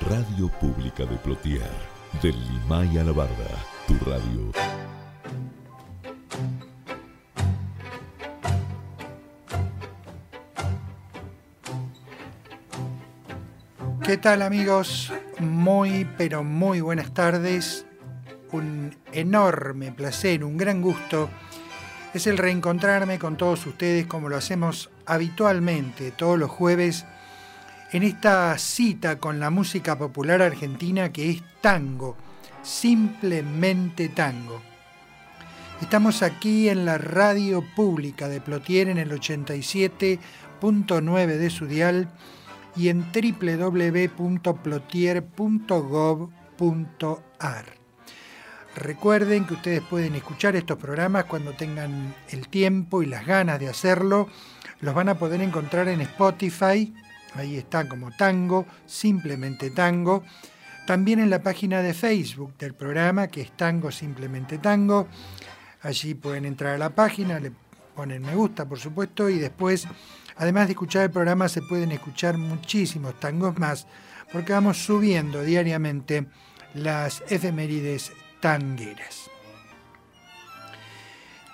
Radio Pública de Plotier, del Limay a la tu radio. ¿Qué tal amigos? Muy, pero muy buenas tardes. Un enorme placer, un gran gusto es el reencontrarme con todos ustedes como lo hacemos habitualmente todos los jueves en esta cita con la música popular argentina que es tango, simplemente tango. Estamos aquí en la radio pública de Plotier en el 87.9 de su dial y en www.plotier.gov.ar. Recuerden que ustedes pueden escuchar estos programas cuando tengan el tiempo y las ganas de hacerlo. Los van a poder encontrar en Spotify, ahí está como tango, simplemente tango. También en la página de Facebook del programa, que es Tango Simplemente Tango. Allí pueden entrar a la página, le ponen me gusta, por supuesto, y después, además de escuchar el programa, se pueden escuchar muchísimos tangos más, porque vamos subiendo diariamente las efemérides tangueras.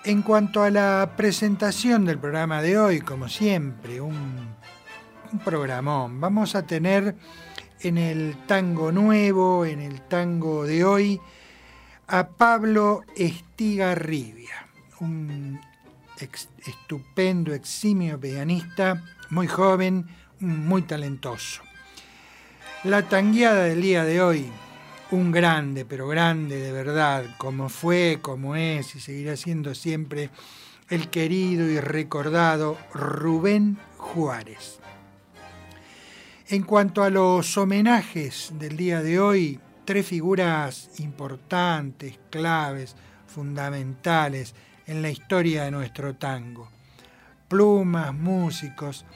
En cuanto a la presentación del programa de hoy, como siempre, un, un programón. Vamos a tener en el tango nuevo, en el tango de hoy, a Pablo Estigarribia, un estupendo, eximio pianista, muy joven, muy talentoso. La tangueada del día de hoy un grande, pero grande de verdad, como fue, como es y seguirá siendo siempre el querido y recordado Rubén Juárez. En cuanto a los homenajes del día de hoy, tres figuras importantes, claves, fundamentales en la historia de nuestro tango. Plumas, músicos,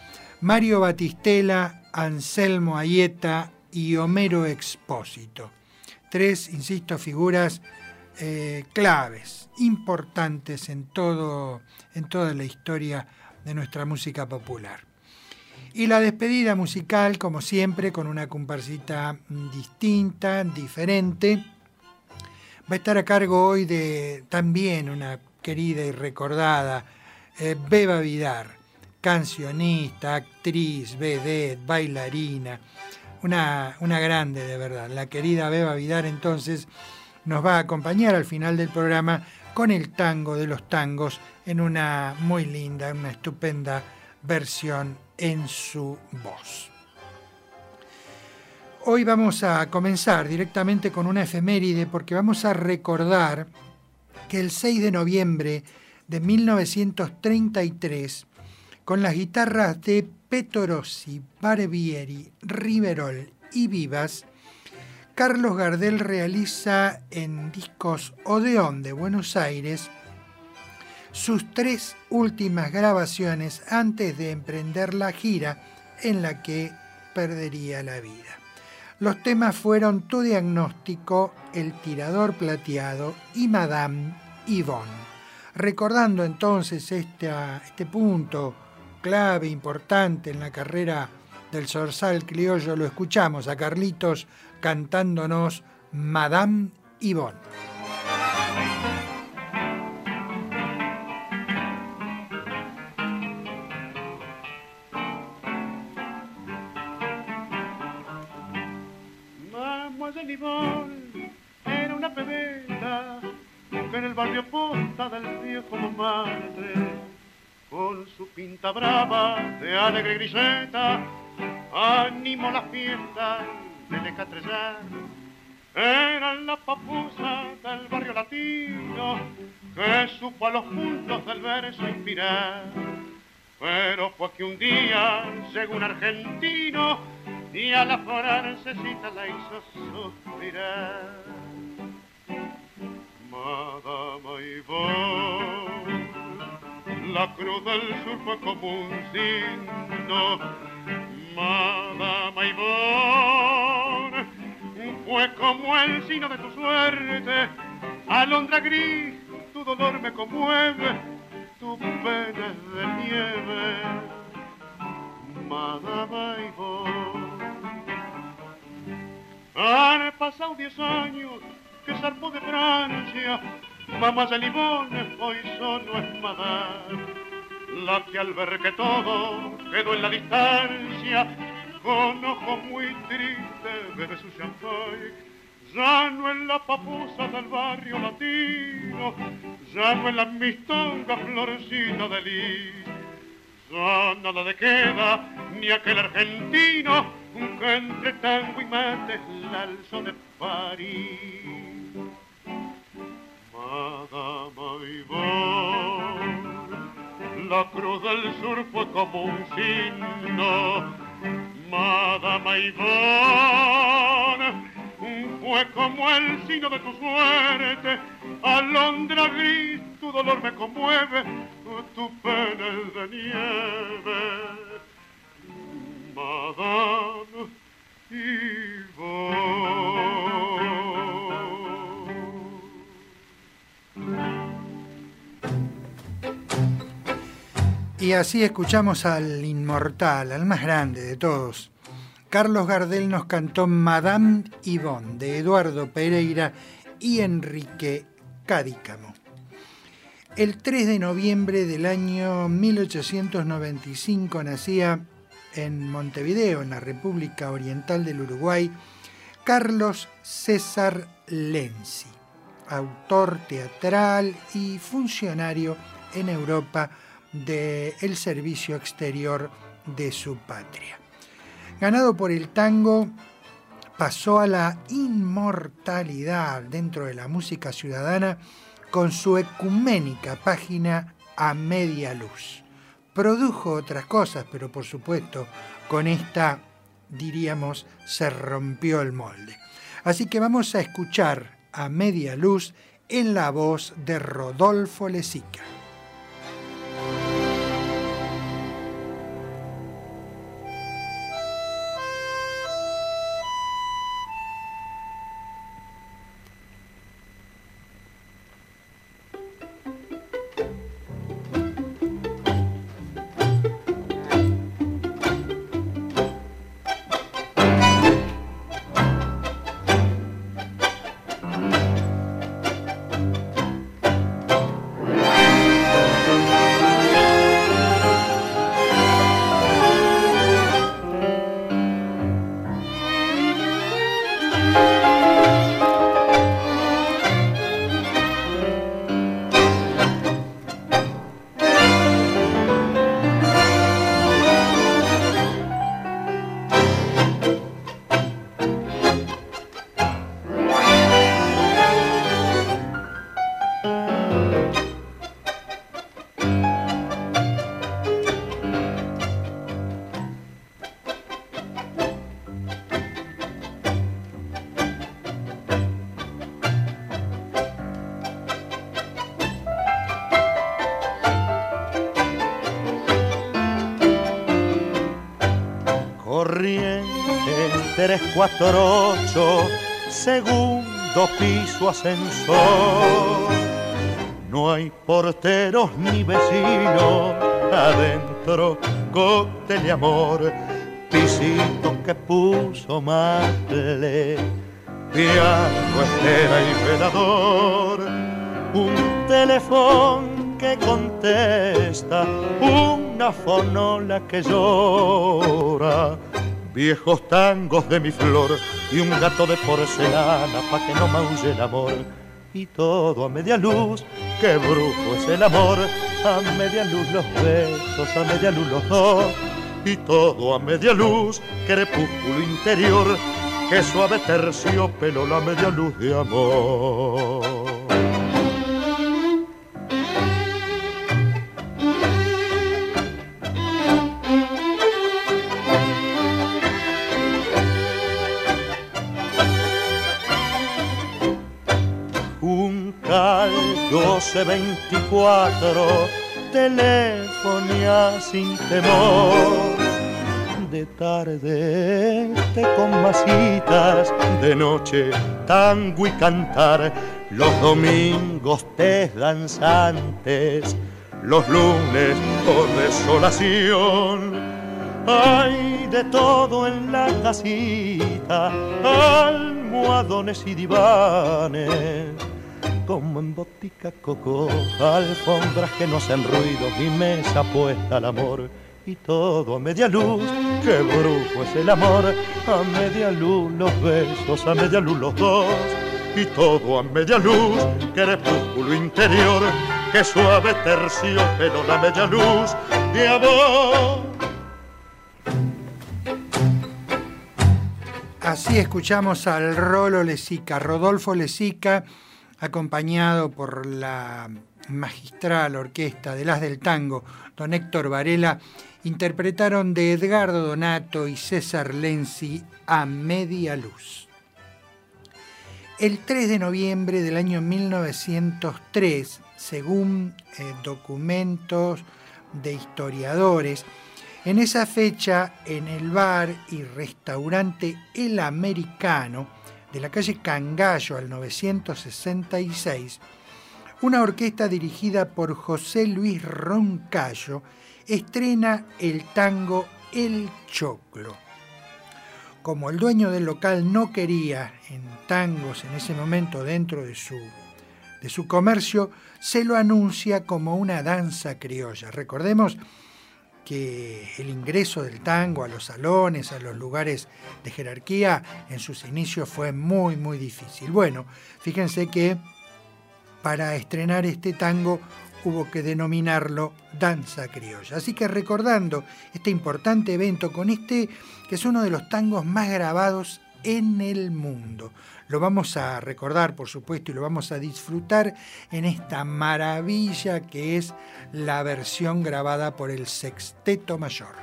Mario Batistela, Anselmo Ayeta y Homero Expósito tres, insisto, figuras eh, claves, importantes en, todo, en toda la historia de nuestra música popular. Y la despedida musical, como siempre, con una comparsita distinta, diferente. Va a estar a cargo hoy de también una querida y recordada eh, Beba Vidar, cancionista, actriz, vedette, bailarina una, grande de verdad. La querida Beba Vidar entonces nos va a acompañar al final del programa con el tango de los tangos en una muy linda, una estupenda versión en su voz. Hoy vamos a comenzar directamente con una efeméride porque vamos a recordar que el 6 de noviembre de 1933, con las guitarras de Petorossi, Barbieri, Riverol y Vivas, Carlos Gardel realiza en discos Odeón de Buenos Aires sus tres últimas grabaciones antes de emprender la gira en la que perdería la vida. Los temas fueron Tu diagnóstico, El tirador plateado y Madame Yvonne. Recordando entonces este punto clave, importante en la carrera del zorzal criollo, lo escuchamos a Carlitos cantándonos Madame Yvonne. Pinta brava de alegre griseta, animó la fiesta del Ecatrellar. Era la papusa del barrio latino que supo a los puntos del verso inspirar. Pero fue que un día, según argentino, y a la francesita la hizo suspirar. Madama la cruz del sur fue como un signo. Madama Ivonne, fue como el signo de tu suerte. Alondra gris, tu dolor me conmueve, tu pena de nieve. Madama Ivonne. Han pasado diez años que zarpó de Francia, mamá de Limón, hoy solo es la que al ver que todo quedó en la distancia, con ojos muy tristes bebe su champagne, ya no en la papusa del barrio latino, ya no en la mistonga florcita de lis, ya nada de queda, ni aquel argentino que entre tango y mate la alzó de París. Madama Ivonne, la cruz del sur fue como un signo. Madama Ivonne, fue como el signo de tu suerte. Alondra gris, tu dolor me conmueve, tu pena es de nieve. Madame Y así escuchamos al inmortal, al más grande de todos. Carlos Gardel nos cantó Madame Yvonne de Eduardo Pereira y Enrique Cadícamo. El 3 de noviembre del año 1895 nacía en Montevideo, en la República Oriental del Uruguay, Carlos César Lenzi, autor teatral y funcionario en Europa del servicio exterior de su patria. Ganado por el tango, pasó a la inmortalidad dentro de la música ciudadana con su ecuménica página A Media Luz. Produjo otras cosas, pero por supuesto con esta, diríamos, se rompió el molde. Así que vamos a escuchar a media luz en la voz de Rodolfo Lezica. 348, segundo piso ascensor. No hay porteros ni vecinos, adentro cóctel de amor, pisito que puso mate, piano, estera y velador, un teléfono que contesta, una fonola que llora viejos tangos de mi flor y un gato de porcelana pa' que no maulle el amor. Y todo a media luz, qué brujo es el amor, a media luz los besos, a media luz los dos. Y todo a media luz, crepúsculo interior, que suave terciopelo la media luz de amor. 1224, telefonía sin temor. De tarde te con masitas, de noche tango y cantar, los domingos te danzantes, los lunes por desolación. Hay de todo en la casita, almohadones y divanes como en botica coco, alfombras que no hacen ruido, mi mesa puesta al amor y todo a media luz, qué brujo es el amor, a media luz los besos, a media luz los dos, y todo a media luz, crepúsculo interior, qué suave tercio, pero la media luz de amor. Así escuchamos al Rolo Lesica, Rodolfo Lesica, acompañado por la magistral orquesta de las del tango, don Héctor Varela, interpretaron de Edgardo Donato y César Lenzi a media luz. El 3 de noviembre del año 1903, según eh, documentos de historiadores, en esa fecha, en el bar y restaurante El Americano, de la calle Cangallo al 966, una orquesta dirigida por José Luis Roncayo estrena el tango El Choclo. Como el dueño del local no quería en tangos en ese momento dentro de su, de su comercio, se lo anuncia como una danza criolla. Recordemos que el ingreso del tango a los salones, a los lugares de jerarquía, en sus inicios fue muy, muy difícil. Bueno, fíjense que para estrenar este tango hubo que denominarlo danza criolla. Así que recordando este importante evento con este, que es uno de los tangos más grabados en el mundo. Lo vamos a recordar, por supuesto, y lo vamos a disfrutar en esta maravilla que es la versión grabada por el Sexteto Mayor.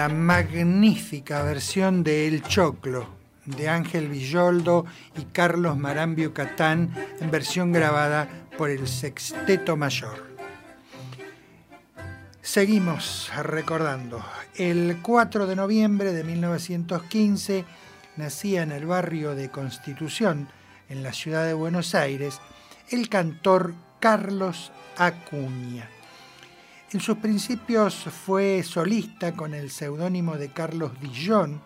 Estupenda, magnífica versión de El Choclo de Ángel Villoldo y Carlos Marambio Catán en versión grabada por el Sexteto Mayor. Seguimos recordando. El 4 de noviembre de 1915 nacía en el barrio de Constitución, en la ciudad de Buenos Aires, el cantor Carlos Acuña. En sus principios fue solista con el seudónimo de Carlos Dillon,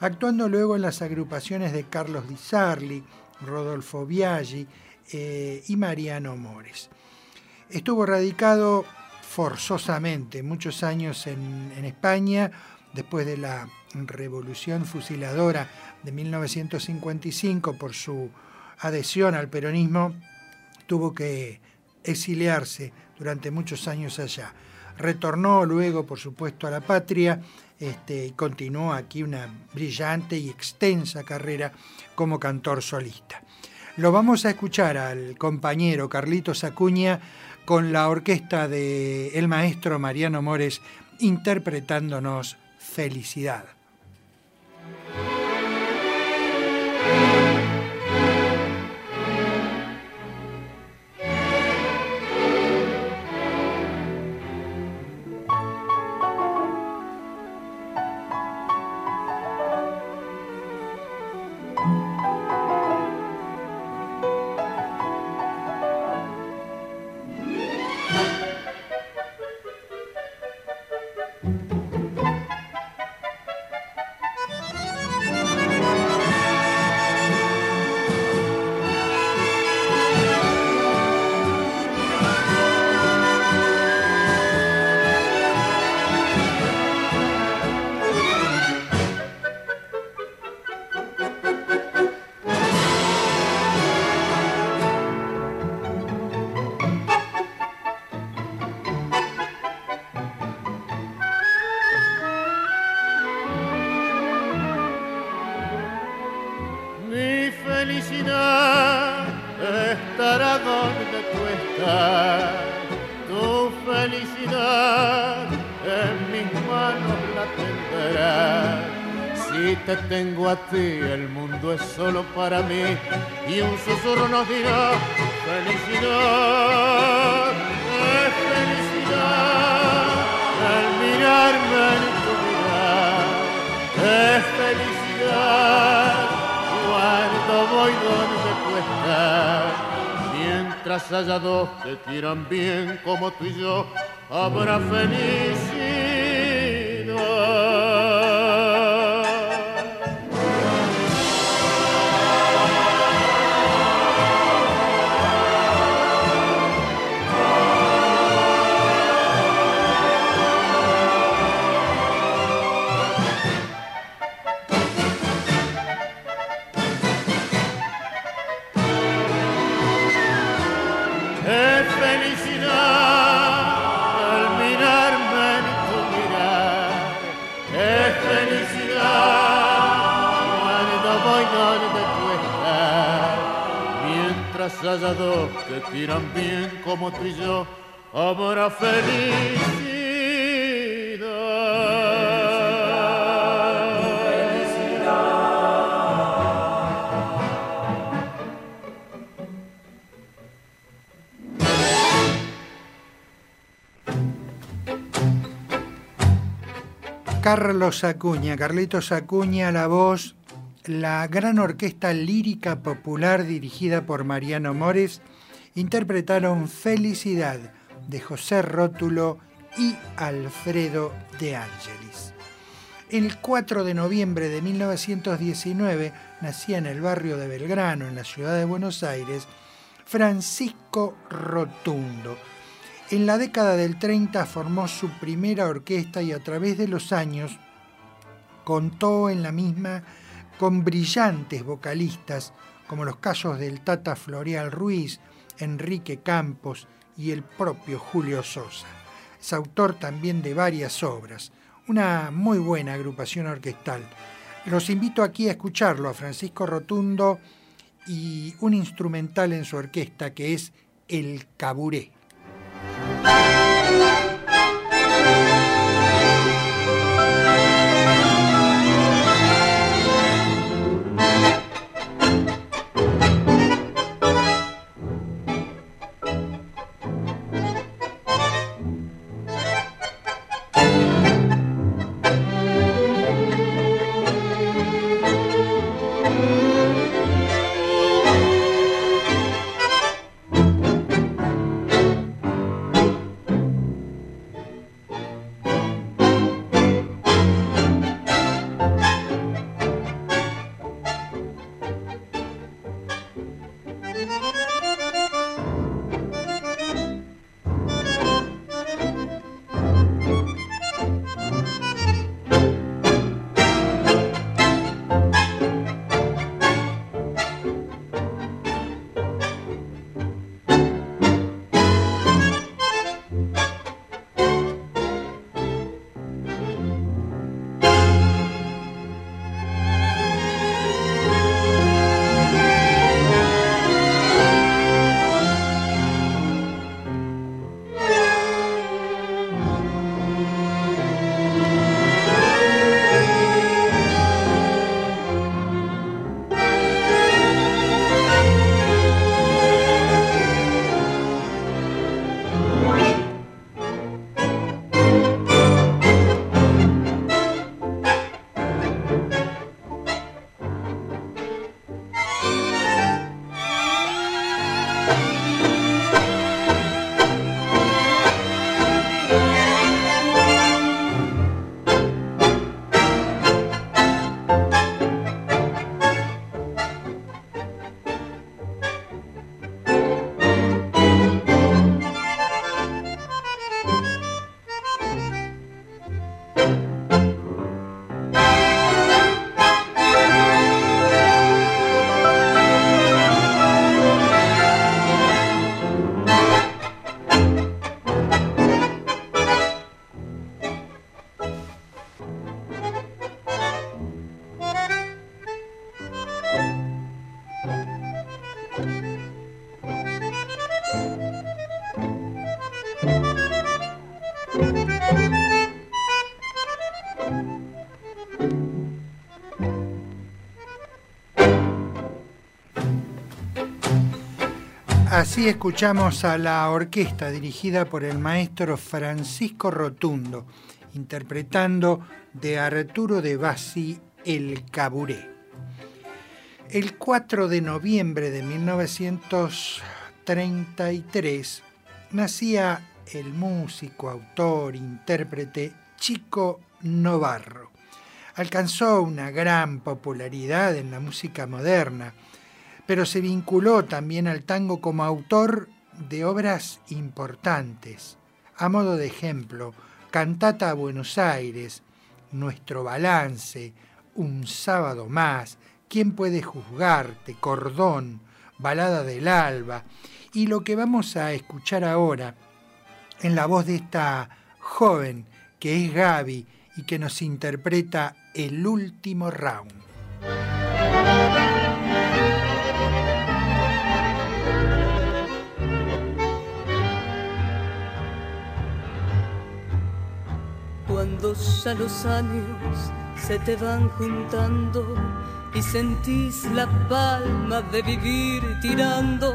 actuando luego en las agrupaciones de Carlos Di Sarli, Rodolfo Biaggi eh, y Mariano Mores. Estuvo radicado forzosamente muchos años en, en España, después de la revolución fusiladora de 1955 por su adhesión al peronismo, tuvo que exiliarse durante muchos años allá. Retornó luego, por supuesto, a la patria este, y continuó aquí una brillante y extensa carrera como cantor solista. Lo vamos a escuchar al compañero Carlitos Acuña con la orquesta del el maestro Mariano Mores interpretándonos Felicidad. Como tú y yo, habrá felicidad. Haya dos que tiran bien como tú y yo, habrá felicidad. Carlos Acuña, Carlitos Acuña, la voz la gran orquesta lírica popular dirigida por Mariano Mores interpretaron Felicidad de José Rótulo y Alfredo de Ángelis. El 4 de noviembre de 1919 nacía en el barrio de Belgrano, en la ciudad de Buenos Aires, Francisco Rotundo. En la década del 30 formó su primera orquesta y a través de los años contó en la misma con brillantes vocalistas como los casos del Tata Floreal Ruiz, Enrique Campos y el propio Julio Sosa. Es autor también de varias obras, una muy buena agrupación orquestal. Los invito aquí a escucharlo a Francisco Rotundo y un instrumental en su orquesta que es El Caburé. Así escuchamos a la orquesta dirigida por el maestro Francisco Rotundo, interpretando de Arturo de Bassi El Caburé. El 4 de noviembre de 1933 nacía el músico, autor, intérprete Chico Novarro. Alcanzó una gran popularidad en la música moderna pero se vinculó también al tango como autor de obras importantes. A modo de ejemplo, Cantata a Buenos Aires, Nuestro Balance, Un Sábado Más, ¿Quién puede juzgarte? Cordón, Balada del Alba, y lo que vamos a escuchar ahora en la voz de esta joven que es Gaby y que nos interpreta el último round. Cuando ya los años se te van juntando y sentís la palma de vivir tirando,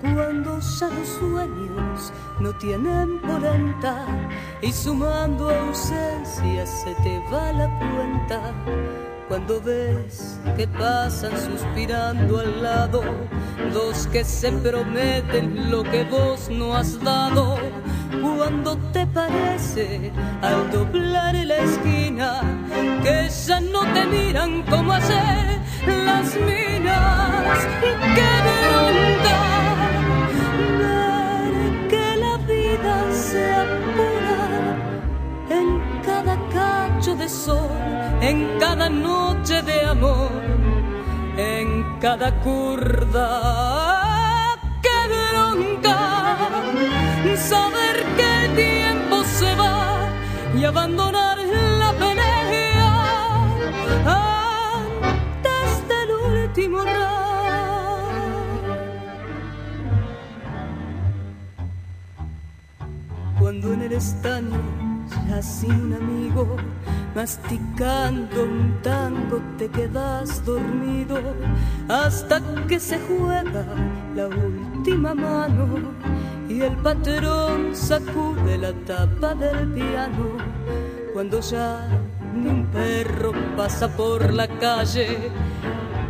cuando ya los sueños no tienen polenta y sumando ausencias se te va la cuenta cuando ves que pasan suspirando al lado dos que se prometen lo que vos no has dado. Cuando te parece al doblar la esquina que ya no te miran como ayer las minas. Que bronca ver que la vida se apura en cada cacho de sol en cada noche de amor, en cada curda. Saber que el tiempo se va y abandonar la pelea antes del último round. Cuando en el estaño ya sin un amigo masticando un tango te quedas dormido hasta que se juega la última mano y el patrón sacude la tapa del piano. Cuando ya ni un perro pasa por la calle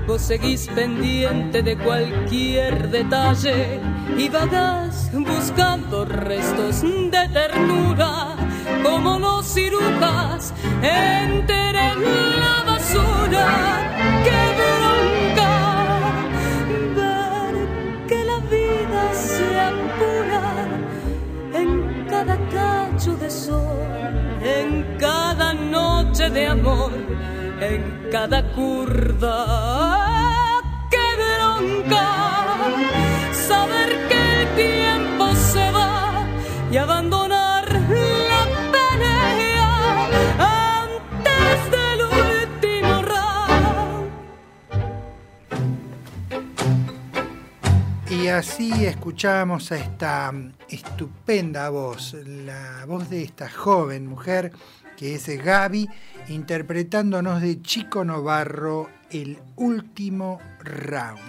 vos seguís pendiente de cualquier detalle y vagas buscando restos de ternura como los cirujas enteren la basura. ¡Qué bronca! Ver que la vida se apura en cada cacho de sol, en cada noche de amor, en cada curda. Así escuchamos a esta estupenda voz, la voz de esta joven mujer que es Gaby, interpretándonos de Chico Novarro el último round.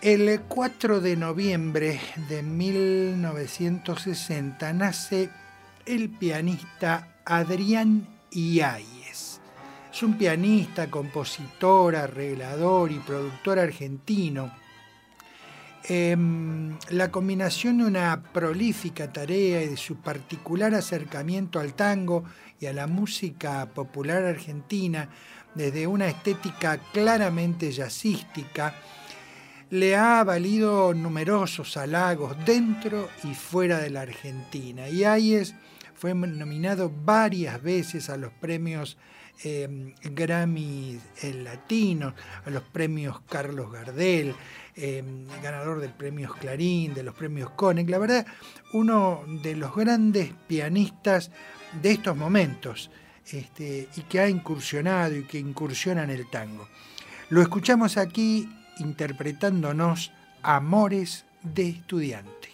El 4 de noviembre de 1960 nace el pianista Adrián Iáñez. Es un pianista, compositor, arreglador y productor argentino Em, la combinación de una prolífica tarea y de su particular acercamiento al tango y a la música popular argentina desde una estética claramente jazzística, le ha valido numerosos halagos dentro y fuera de la Argentina. Y Ayes fue nominado varias veces a los premios em, Grammy Latinos, a los premios Carlos Gardel, Em, ganador del premio Clarín, de los premios Koenig, la verdad, uno de los grandes pianistas de estos momentos este, y que ha incursionado y que incursiona en el tango. Lo escuchamos aquí interpretándonos Amores de Estudiante.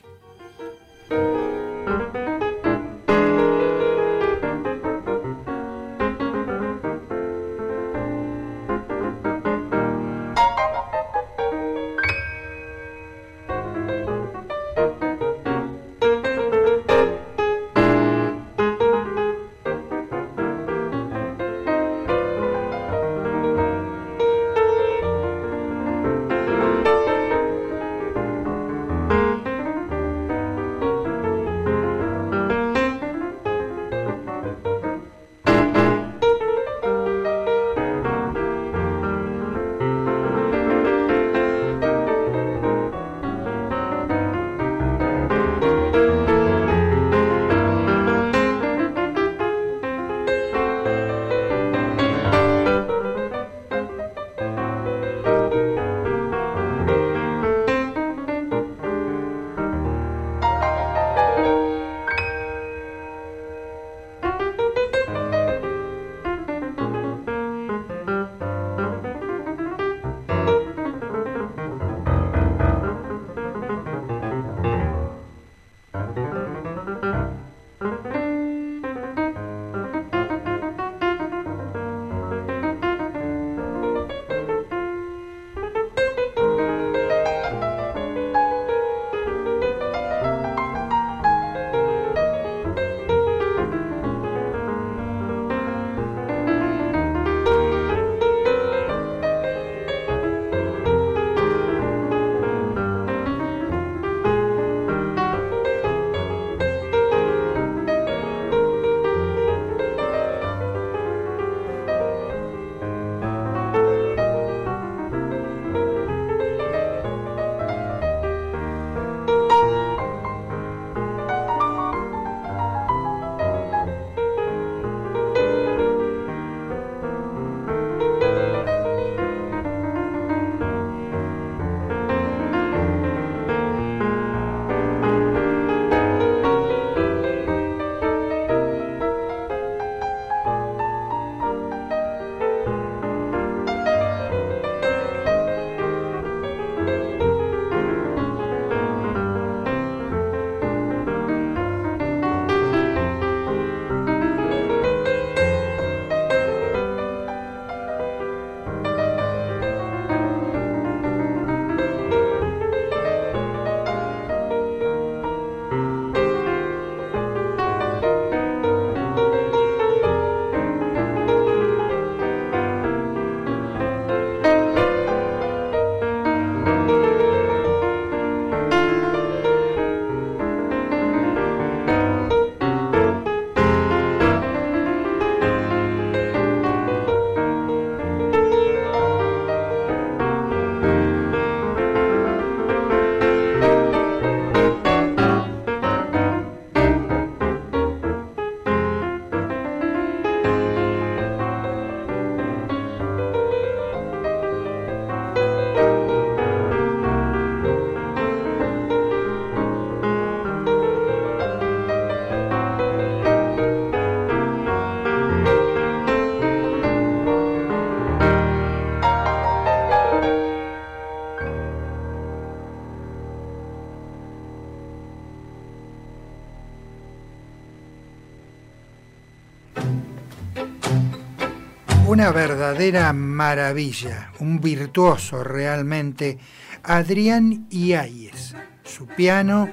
Una verdadera maravilla, un virtuoso realmente, Adrián Iáñez, su piano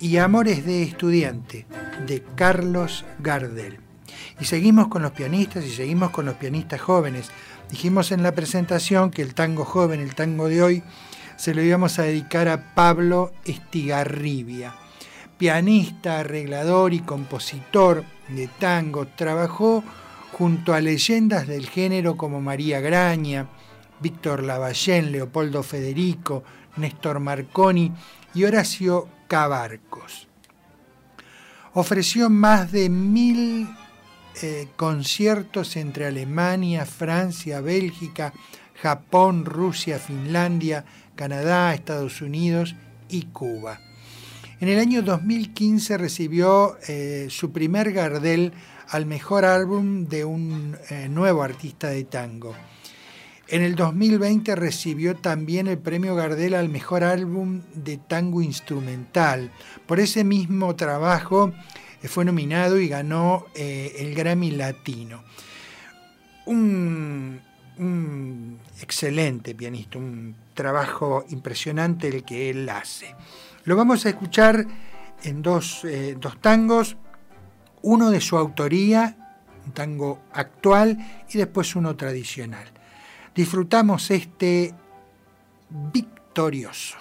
y Amores de Estudiante, de Carlos Gardel. Y seguimos con los pianistas y seguimos con los pianistas jóvenes. Dijimos en la presentación que el tango joven, el tango de hoy, se lo íbamos a dedicar a Pablo Estigarribia. Pianista, arreglador y compositor de tango, trabajó junto a leyendas del género como María Graña, Víctor Lavallén, Leopoldo Federico, Néstor Marconi y Horacio Cabarcos. Ofreció más de mil eh, conciertos entre Alemania, Francia, Bélgica, Japón, Rusia, Finlandia, Canadá, Estados Unidos y Cuba. En el año 2015 recibió eh, su primer Gardel al mejor álbum de un eh, nuevo artista de tango. En el 2020 recibió también el premio Gardel al mejor álbum de tango instrumental. Por ese mismo trabajo eh, fue nominado y ganó eh, el Grammy Latino. Un, excelente pianista, un trabajo impresionante el que él hace. Lo vamos a escuchar en dos, dos tangos uno de su autoría, un tango actual, y después uno tradicional. Disfrutamos este victorioso.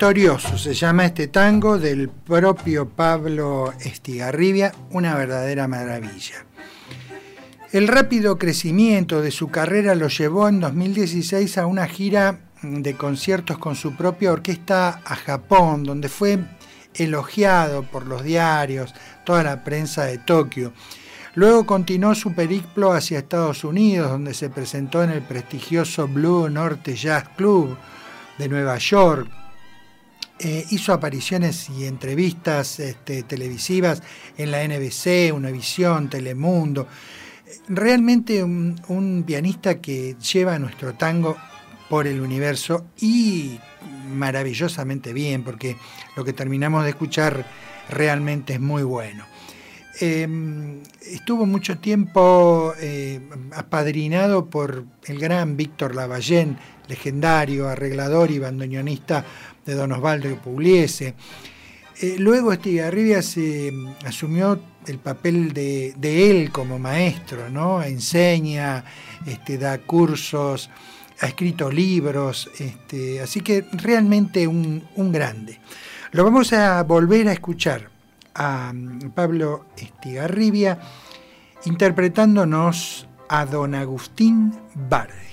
Se llama este tango del propio Pablo Estigarribia, una verdadera maravilla. El rápido crecimiento de su carrera lo llevó en 2016 a una gira de conciertos con su propia orquesta a Japón, donde fue elogiado por los diarios, toda la prensa de Tokio. Luego continuó su periplo hacia Estados Unidos, donde se presentó en el prestigioso Blue Norte Jazz Club de Nueva York. Eh, hizo apariciones y entrevistas este, televisivas en la NBC, Univisión, Telemundo. Realmente un, pianista que lleva nuestro tango por el universo y maravillosamente bien, porque lo que terminamos de escuchar realmente es muy bueno. Em, estuvo mucho tiempo eh, apadrinado por el gran Víctor Lavallén, legendario arreglador y bandoneonista de Don Osvaldo Pugliese. Eh, luego Estigarribia se mm, asumió el papel de, él como maestro, ¿no? Enseña, este, da cursos, ha escrito libros, este, así que realmente un, un, grande. Lo vamos a volver a escuchar a mm, Pablo Estigarribia interpretándonos a don Agustín Bardi.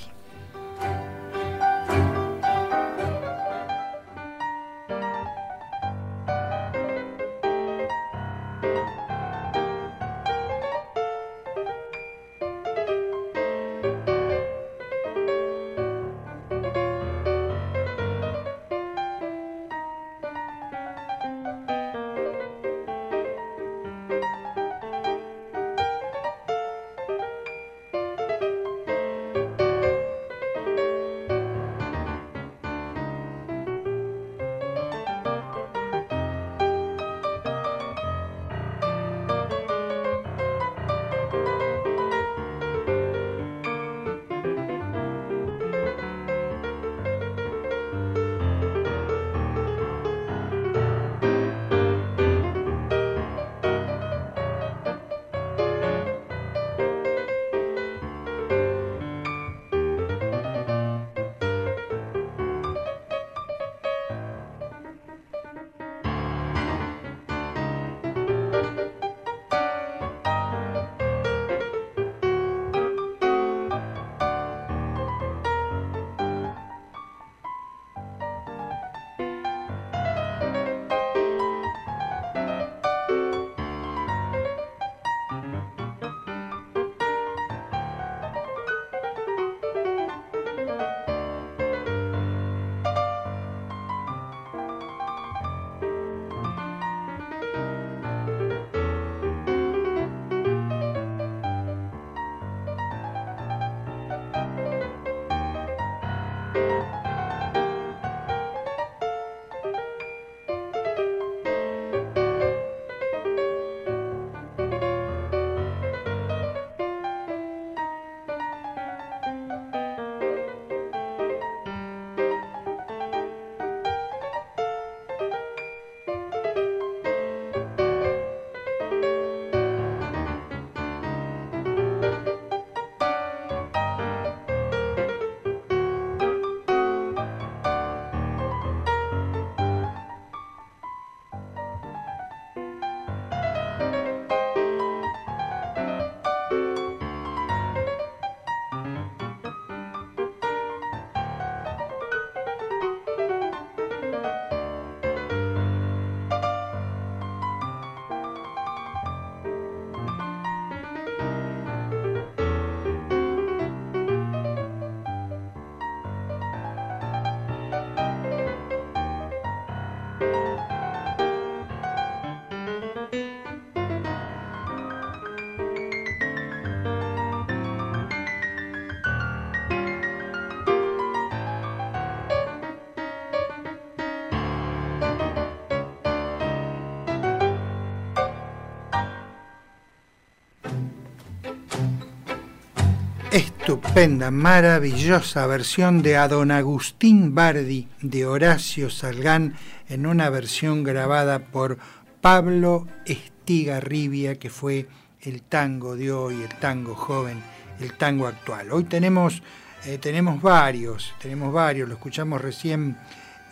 Estupenda, maravillosa versión de Adon Agustín Bardi de Horacio Salgán en una versión grabada por Pablo Estigarribia, que fue el tango de hoy, el tango joven, el tango actual. Hoy tenemos Eh, tenemos varios, tenemos varios, lo escuchamos recién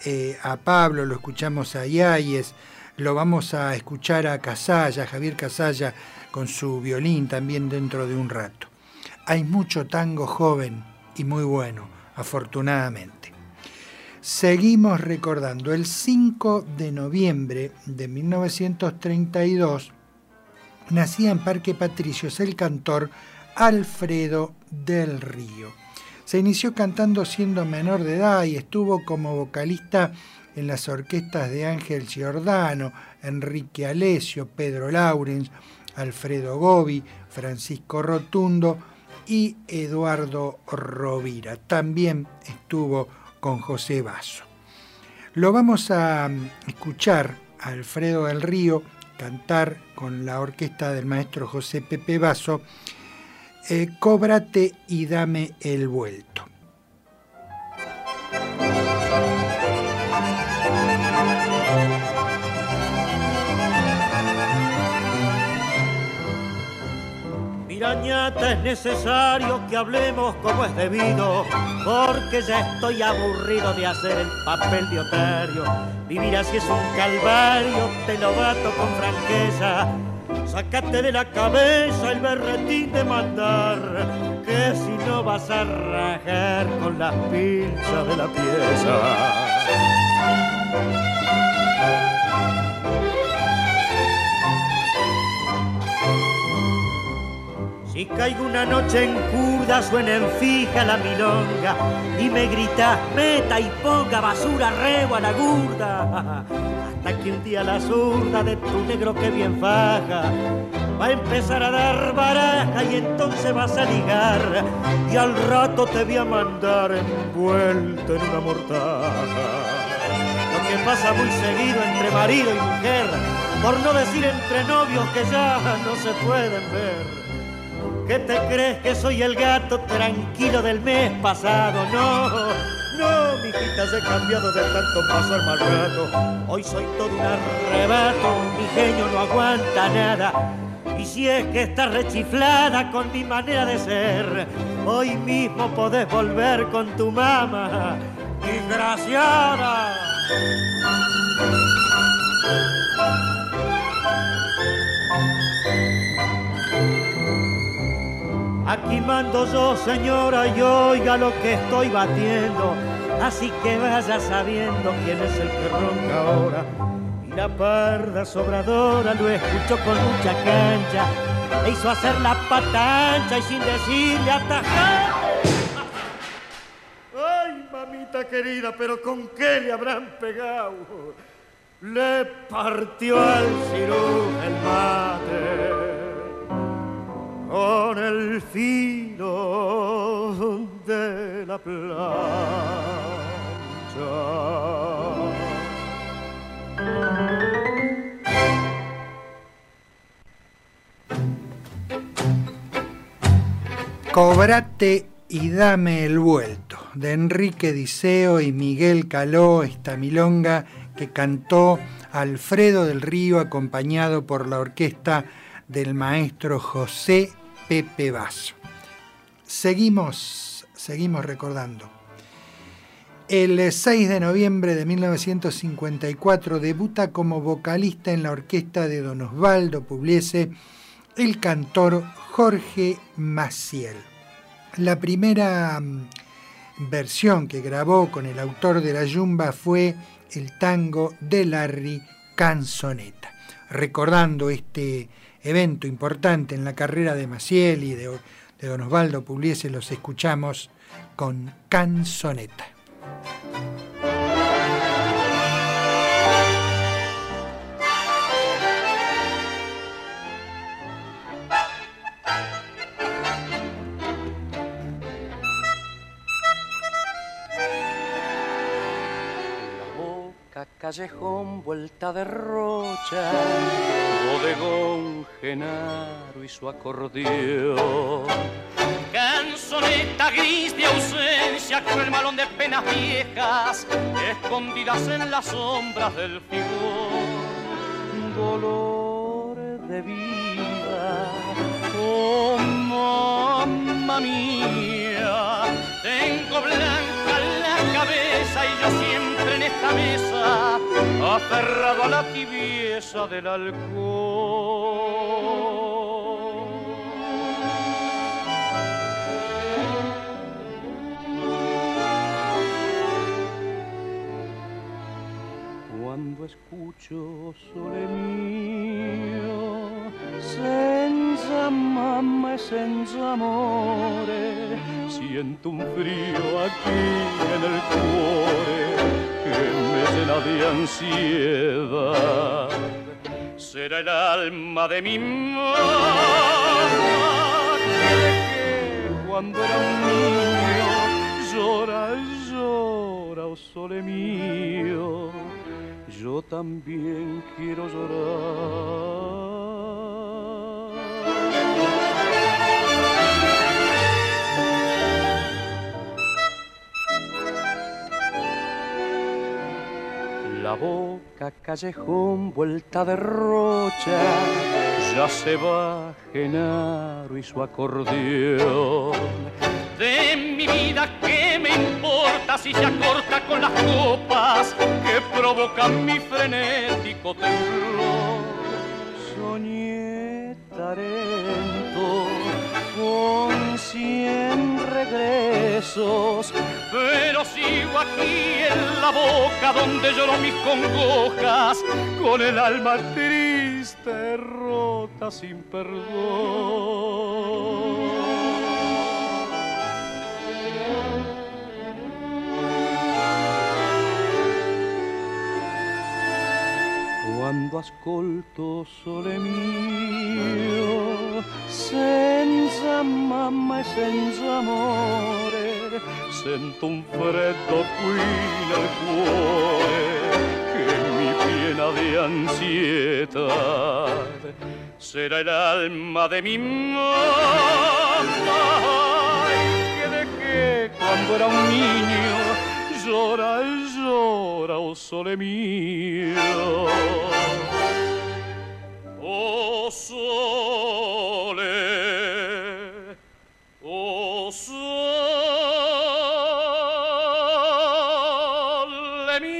eh, a Pablo, lo escuchamos a Yáñez, lo vamos a escuchar a Casalla, Javier Casalla, con su violín también dentro de un rato. Hay mucho tango joven y muy bueno, afortunadamente. Seguimos recordando, el 5 de noviembre de 1932 nacía en Parque Patricios el cantor Alfredo del Río. Se inició cantando siendo menor de edad y estuvo como vocalista en las orquestas de Ángel Giordano, Enrique Alesio, Pedro Laurens, Alfredo Gobi, Francisco Rotundo y Eduardo Rovira. También estuvo con José Basso. Lo vamos a escuchar a Alfredo del Río cantar con la orquesta del maestro José Pepe Basso eh, cóbrate y dame el vuelto. Es necesario que hablemos como es debido, porque ya estoy aburrido de hacer el papel de otario. Vivir así es un calvario, te lo bato con franqueza Sácate de la cabeza el berretín de mandar, que si no vas a rajar con las pinzas de la pieza. Si caigo una noche en curda, suena en fija la milonga y me gritas, meta y ponga basura, rebo a la gurda. Hasta que un día la zurda de tu negro que bien faja va a empezar a dar baraja y entonces vas a ligar y al rato te voy a mandar envuelto en una mortaja. Lo que pasa muy seguido entre marido y mujer, por no decir entre novios que ya no se pueden ver ¿Qué te crees que soy el gato tranquilo del mes pasado? No, no, mijita, se he cambiado de tanto pasar mal rato. Hoy soy todo un arrebato, mi genio no aguanta nada. Y si es que estás rechiflada con mi manera de ser, hoy mismo podés volver con tu mamá, desgraciada. Aquí mando yo, señora, y oiga lo que estoy batiendo. Así que vaya sabiendo quién es el que ronca ahora. Y la parda sobradora lo escuchó con mucha cancha. Le hizo hacer la patancha y sin decirle atajar. Ay, mamita querida, pero ¿con qué le habrán pegado? Le partió al cirujo el mate con el filo de la plancha. Cobrate y dame el vuelto, de Enrique Diceo y Miguel Caló, esta milonga que cantó Alfredo del Río acompañado por la orquesta del maestro José Pepe Basso. Seguimos, seguimos recordando. El 6 de noviembre de 1954 debuta como vocalista en la orquesta de Don Osvaldo Pugliese el cantor Jorge Maciel. La primera mm, versión que grabó con el autor de la Yumba fue el tango de Larry Canzoneta. Recordando este evento importante en la carrera de Maciel y de, Don Osvaldo Pugliese, los escuchamos con Canzoneta. Callejón vuelta de rocha, bodegón, genaro y su acordeón. Canzoneta gris de ausencia con el malón de penas viejas, escondidas en las sombras del figón. Dolor de vida, oh mamma mía, tengo blanca la cabeza y yo siempre mesa, aferrado a la tibieza del alcohol. Cuando escucho sole mio, senza mamma e senza amore, siento un frío aquí en el cuore me llena de ansiedad. Será el alma de mi mamá cuando era un niño llora, llora, oh sole mío yo también quiero llorar. Boca callejón vuelta de rocha, ya se va Genaro y su acordeón. De mi vida, ¿qué me importa si se acorta con las copas que provocan mi frenético temblor? Soñé Tarento con cien regresos, pero sigo aquí en la boca donde lloro mis congojas, con el alma triste, rota sin perdón. Quando ascolto sole mio, senza mamma e senza amore, sento un freddo qui nel cuore che mi piena de ansiedad. Será el alma de mi mamá que dejé cuando era un niño llora, ora, o sole mio. O sole, o sole mio.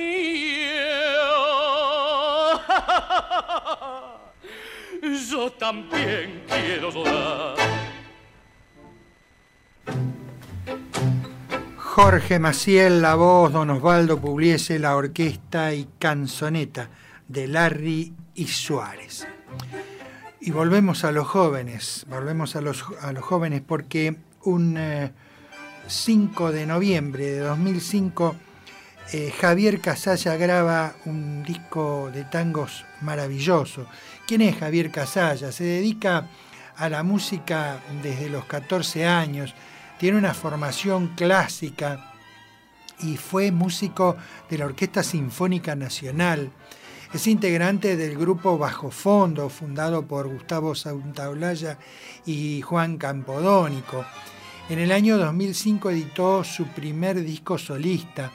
Yo también quiero llorar. Jorge Maciel, la voz, don Osvaldo Pugliese, la orquesta y canzoneta de Larry y Suárez. Y volvemos a los jóvenes, volvemos a los, a los jóvenes porque un 5 de noviembre de 2005 eh, Javier Casalla graba un disco de tangos maravilloso. ¿Quién es Javier Casalla? Se dedica a la música desde los 14 años tiene una formación clásica y fue músico de la Orquesta Sinfónica Nacional. Es integrante del grupo Bajo Fondo, fundado por Gustavo Santaolalla y Juan Campodónico. En el año 2005 editó su primer disco solista.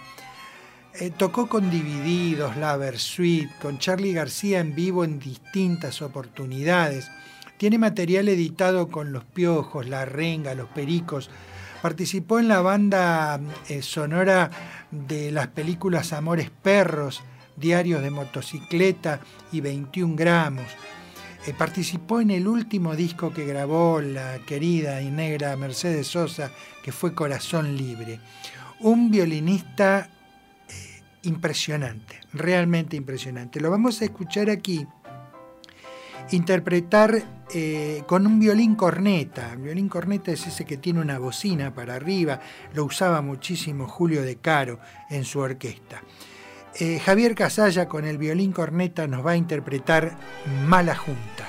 Eh, tocó con Divididos, La Versuit, con Charlie García en vivo en distintas oportunidades. Tiene material editado con Los Piojos, La Renga, Los Pericos, Participó en la banda eh, sonora de las películas Amores Perros, Diarios de Motocicleta y 21 Gramos. Eh, participó en el último disco que grabó la querida y negra Mercedes Sosa, que fue Corazón Libre. Un violinista eh, impresionante, realmente impresionante. Lo vamos a escuchar aquí interpretar eh, con un violín corneta. El violín corneta es ese que tiene una bocina para arriba, lo usaba muchísimo Julio De Caro en su orquesta. Eh, Javier Casalla con el violín corneta nos va a interpretar Mala Junta.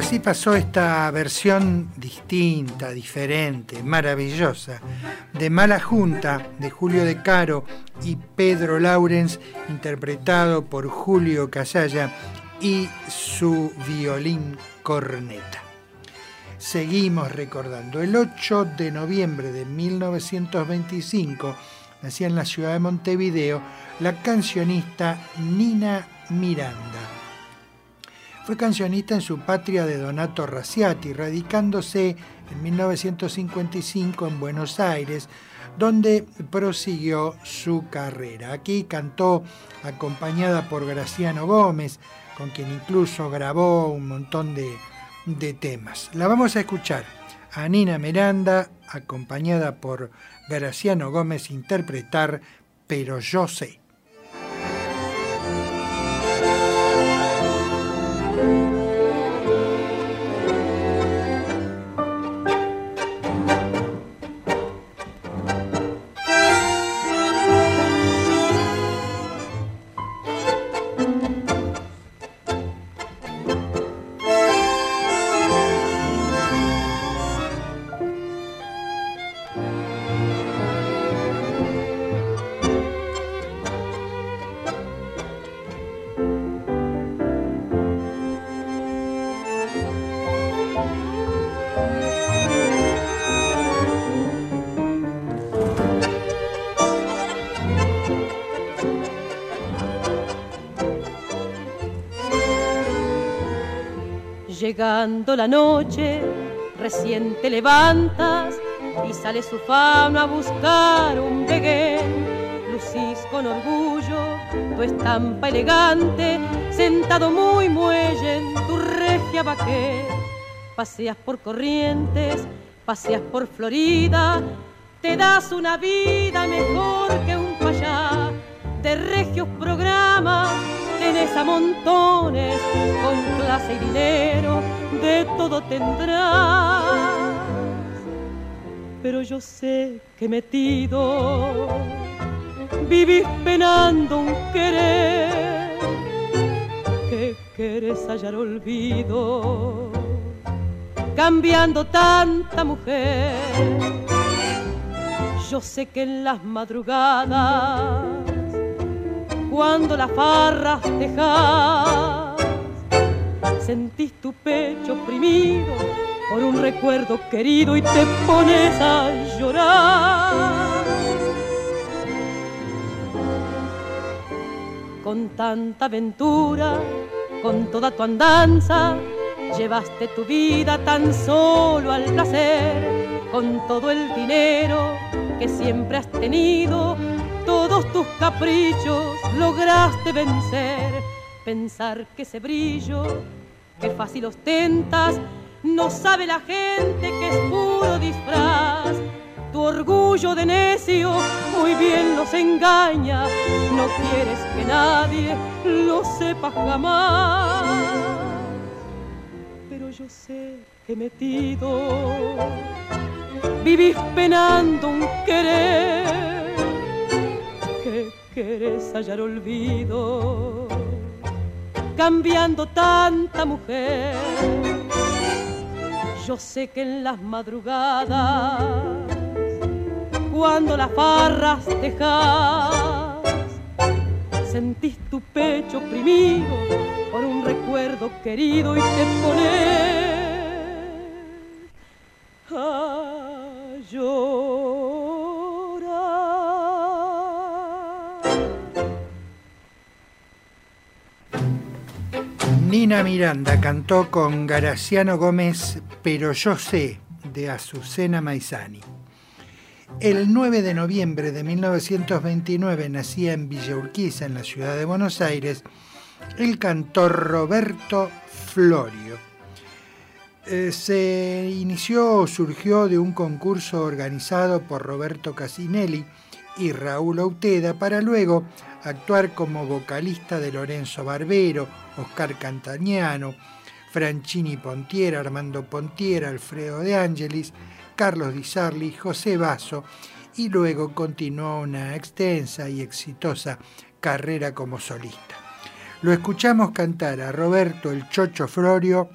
Así pasó esta versión distinta, diferente, maravillosa, de Mala Junta, de Julio De Caro y Pedro Laurens, interpretado por Julio Casalla y su violín corneta. Seguimos recordando, el 8 de noviembre de 1925 nacía en la ciudad de Montevideo la cancionista Nina Miranda fue cancionista en su patria de Donato Raciati, radicándose en 1955 en Buenos Aires, donde prosiguió su carrera. Aquí cantó acompañada por Graciano Gómez, con quien incluso grabó un montón de, de temas. La vamos a escuchar a Nina Miranda, acompañada por Graciano Gómez, interpretar Pero yo sé. La noche, recién te levantas y sale su fama a buscar un beguén. Lucís con orgullo tu estampa elegante, sentado muy muelle en tu regia vaqué. Paseas por corrientes, paseas por Florida, te das una vida mejor que un payá de regios programas tenés a montones, con clase y dinero, de todo tendrás. Pero yo sé que metido vivís penando un querer, que querés hallar olvido, cambiando tanta mujer. Yo sé que en las madrugadas cuando las farras dejas. Sentís tu pecho oprimido por un recuerdo querido y te pones a llorar. Con tanta aventura, con toda tu andanza, llevaste tu vida tan solo al placer, con todo el dinero que siempre has tenido todos tus caprichos lograste vencer. Pensar que ese brillo que fácil ostentas, no sabe la gente que es puro disfraz. Tu orgullo de necio muy bien nos engaña, no quieres que nadie lo sepa jamás. Pero yo sé que metido vivís penando un querer querés hallar olvido, cambiando tanta mujer. Yo sé que en las madrugadas, cuando las farras dejas, sentís tu pecho oprimido por un recuerdo querido y te pones a Nina Miranda cantó con Garaciano Gómez Pero yo sé de Azucena Maizani. El 9 de noviembre de 1929 nacía en Villa Urquiza, en la ciudad de Buenos Aires, el cantor Roberto Florio. Eh, se inició, surgió de un concurso organizado por Roberto Casinelli y Raúl Auteda para luego actuar como vocalista de Lorenzo Barbero, Oscar Cantañano, Franchini Pontiera, Armando Pontiera, Alfredo de Angelis, Carlos Di Sarli, José Basso y luego continuó una extensa y exitosa carrera como solista. Lo escuchamos cantar a Roberto el Chocho Florio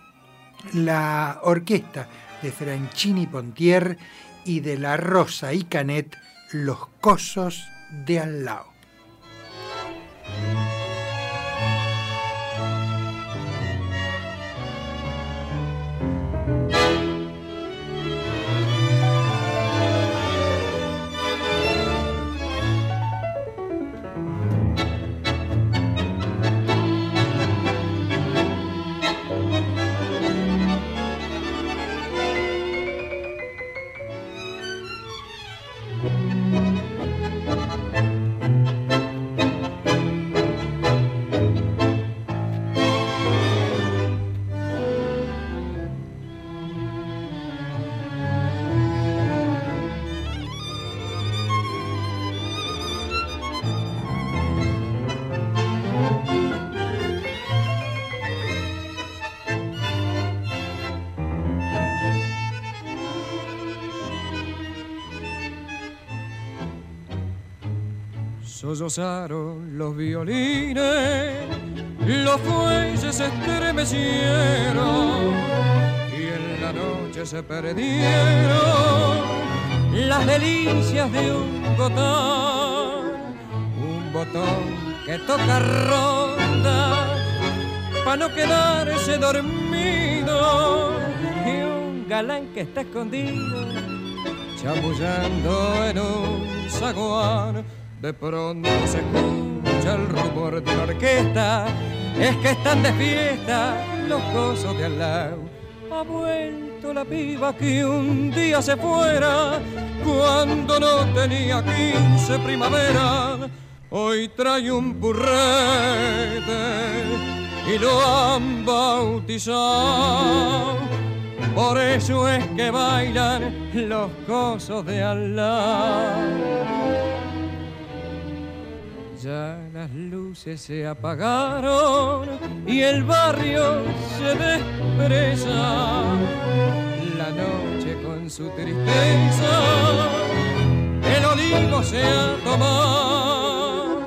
la orquesta de Franchini Pontier y de la Rosa y Canet, Los Cosos de Al sollozaron los violines, los fuelles estremecieron y en la noche se perdieron las delicias de un botón, un botón que toca ronda para no quedarse dormido y un galán que está escondido chamullando en un zaguán de pronto se escucha el rumor de la orquesta, es que están de fiesta los gozos de al lado. Ha vuelto la piba que un día se fuera cuando no tenía quince primavera. Hoy trae un burrete y lo han bautizado. Por eso es que bailan los gozos de Allah. Ya las luces se apagaron y el barrio se despreza. La noche con su tristeza, el olivo se ha tomado.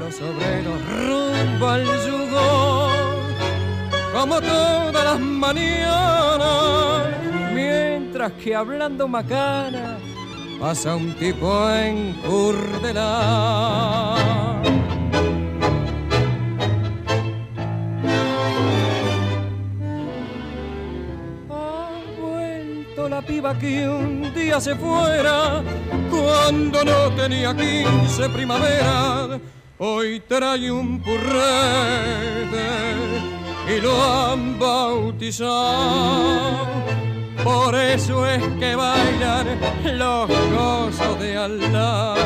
Los obreros rumbo al yugo, como todas las mañanas, mientras que hablando macana pasa un tipo en curdela. Ha vuelto la piba que un día se fuera cuando no tenía quince primavera. Hoy trae un purrete y lo han bautizado por eso es que bailan los gozos de Allah.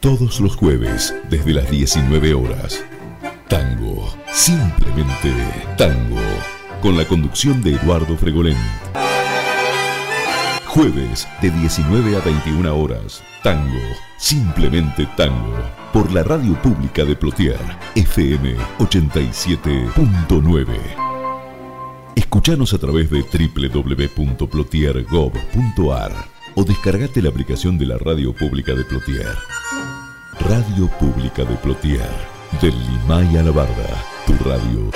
Todos los jueves, desde las 19 horas. Tango, simplemente tango. Con la conducción de Eduardo Fregolén. Jueves de 19 a 21 horas. Tango, simplemente tango. Por la radio pública de Plotier, FM 87.9. Escuchanos a través de www.plotier.gov.ar o descargate la aplicación de la Radio Pública de Plotier. Radio Pública de Plotier, del Limay a la Barda, tu radio.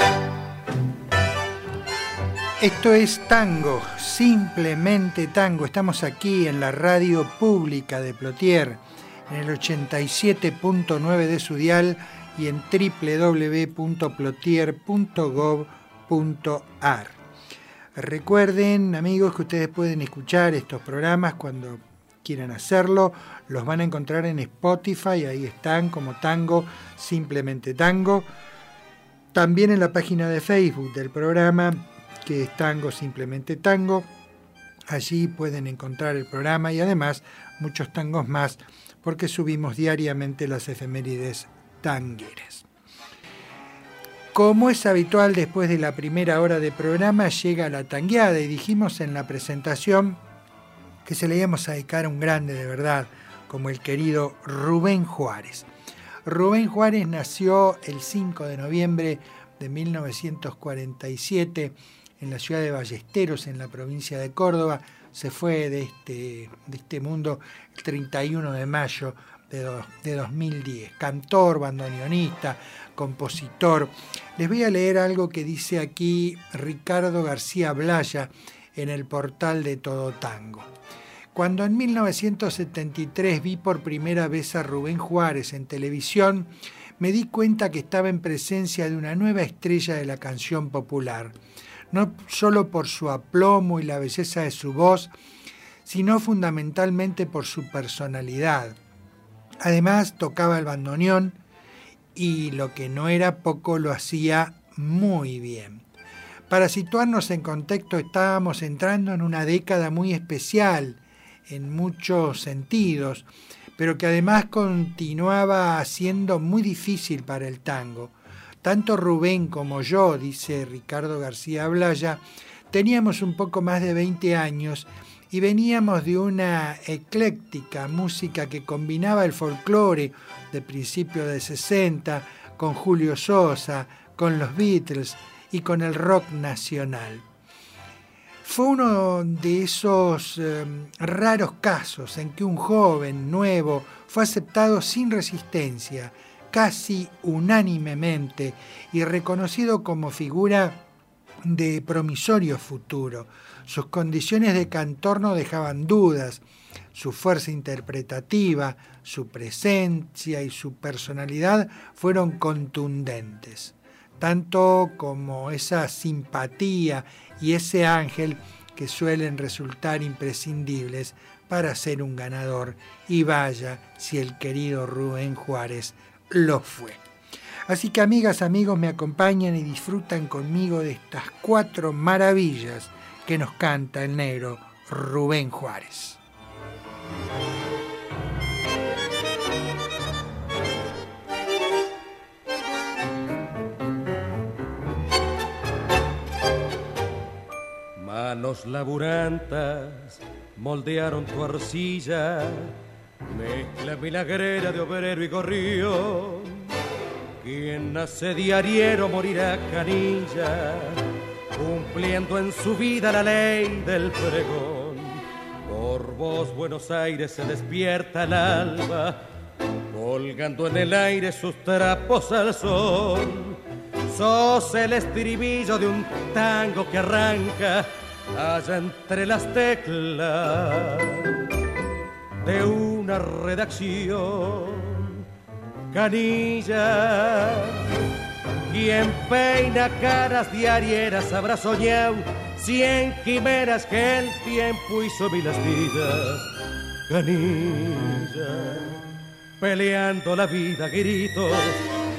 Esto es tango, simplemente tango. Estamos aquí en la Radio Pública de Plotier, en el 87.9 de su dial y en www.plotier.gov.ar Recuerden, amigos, que ustedes pueden escuchar estos programas cuando quieran hacerlo. Los van a encontrar en Spotify, ahí están como Tango, simplemente Tango. También en la página de Facebook del programa, que es Tango, simplemente Tango. Allí pueden encontrar el programa y además muchos tangos más, porque subimos diariamente las efemérides tangueras. Como es habitual después de la primera hora de programa, llega la tangueada y dijimos en la presentación que se le íbamos a dedicar a un grande de verdad, como el querido Rubén Juárez. Rubén Juárez nació el 5 de noviembre de 1947 en la ciudad de Ballesteros, en la provincia de Córdoba. Se fue de este, de este mundo el 31 de mayo de, 2010. Cantor, bandoneonista, compositor. Les voy a leer algo que dice aquí Ricardo García Blaya en el portal de Todo Tango. Cuando en 1973 vi por primera vez a Rubén Juárez en televisión, me di cuenta que estaba en presencia de una nueva estrella de la canción popular, no solo por su aplomo y la belleza de su voz, sino fundamentalmente por su personalidad. Además tocaba el bandoneón y lo que no era poco lo hacía muy bien. Para situarnos en contexto, estábamos entrando en una década muy especial en muchos sentidos, pero que además continuaba siendo muy difícil para el tango. Tanto Rubén como yo, dice Ricardo García Blaya, teníamos un poco más de 20 años y veníamos de una ecléctica música que combinaba el folclore de principios de 60 con Julio Sosa, con los Beatles y con el rock nacional. Fue uno de esos em, raros casos en que un joven nuevo fue aceptado sin resistencia, casi unánimemente, y reconocido como figura de promisorio futuro. Sus condiciones de cantor no dejaban dudas, su fuerza interpretativa, su presencia y su personalidad fueron contundentes, tanto como esa simpatía y ese ángel que suelen resultar imprescindibles para ser un ganador, y vaya si el querido Rubén Juárez lo fue. Así que amigas, amigos, me acompañan y disfrutan conmigo de estas cuatro maravillas que nos canta el negro Rubén Juárez. Manos laburantas moldearon tu arcilla, mezcla milagrera de obrero y gorrión. Quien nace diariero morirá canilla, cumpliendo en su vida la ley del pregón. Por vos Buenos Aires se despierta el alba, colgando en el aire sus trapos al sol. Sos el estribillo de un tango que arranca allá entre las teclas de una redacción. Canilla, quien peina caras diarieras habrá soñado cien quimeras que el tiempo hizo mil astillas. Canilla, peleando la vida gritos,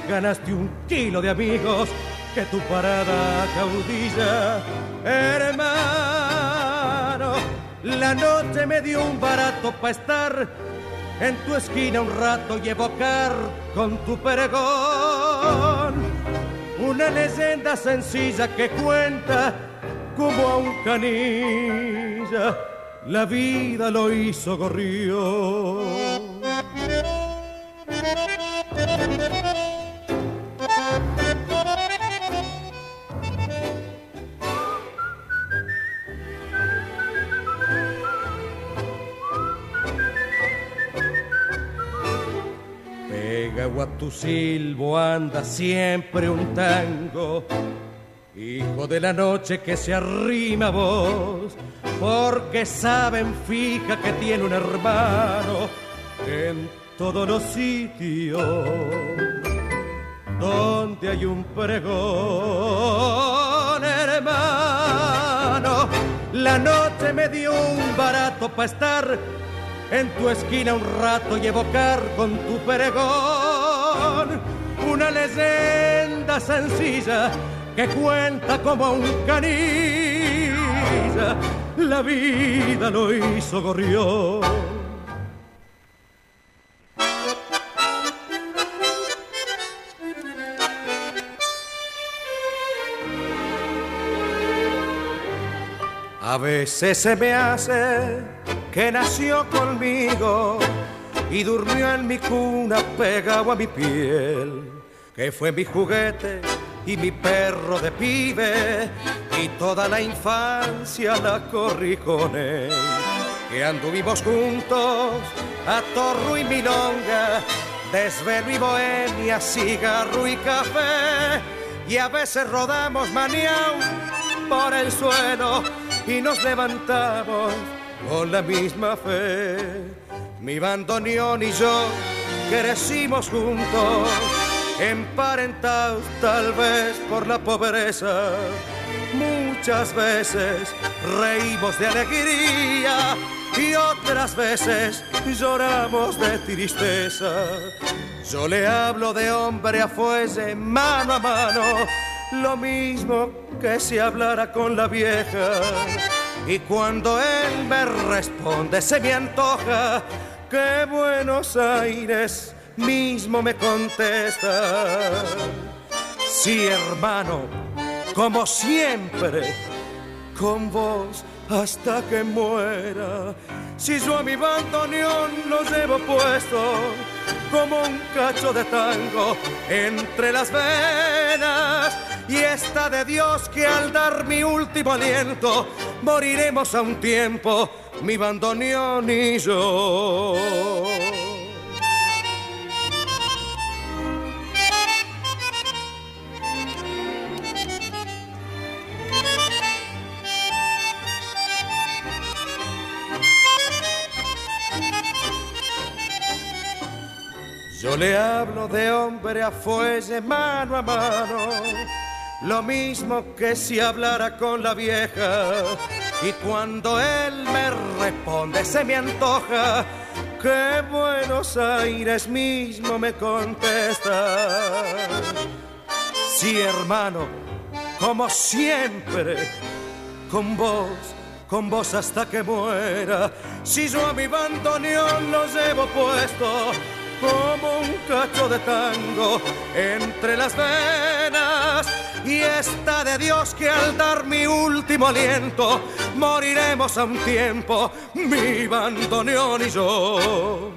ganaste un kilo de amigos que tu parada caudilla, hermano. La noche me dio un barato para estar en tu esquina un rato y evocar con tu pregón una leyenda sencilla que cuenta como a un canilla la vida lo hizo gorrión. A tu silbo anda siempre un tango, hijo de la noche que se arrima a vos, porque saben fija que tiene un hermano en todos los sitios donde hay un pregón, hermano. La noche me dio un barato para estar en tu esquina un rato y evocar con tu pregón una leyenda sencilla que cuenta como un canilla. La vida lo hizo gorrión. A veces se me hace que nació conmigo y durmió en mi cuna pegado a mi piel, que fue mi juguete y mi perro de pibe y toda la infancia la corrí con él. que anduvimos juntos a torro y milonga, desvelo y bohemia, cigarro y café, y a veces rodamos maniao por el suelo y nos levantamos con la misma fe. Mi bandoneón y yo crecimos juntos, emparentados tal vez por la pobreza. Muchas veces reímos de alegría y otras veces lloramos de tristeza. Yo le hablo de hombre a fuese, mano a mano, lo mismo que si hablara con la vieja. Y cuando él me responde, se me antoja que Buenos Aires mismo me contesta. Sí, hermano, como siempre, con vos hasta que muera. Si yo a mi bandoneón lo llevo puesto como un cacho de tango entre las venas. Y está de Dios que al dar mi último aliento moriremos a un tiempo, mi bandoneón y yo. Yo le hablo de hombre a fuelle, mano a mano, lo mismo que si hablara con la vieja. Y cuando él me responde, se me antoja que Buenos Aires mismo me contesta. Sí, hermano, como siempre, con vos, con vos hasta que muera. Si yo a mi bandoneón lo llevo puesto como un cacho de tango entre las venas. Y está de Dios que al dar mi último aliento moriremos a un tiempo, mi bandoneón y yo.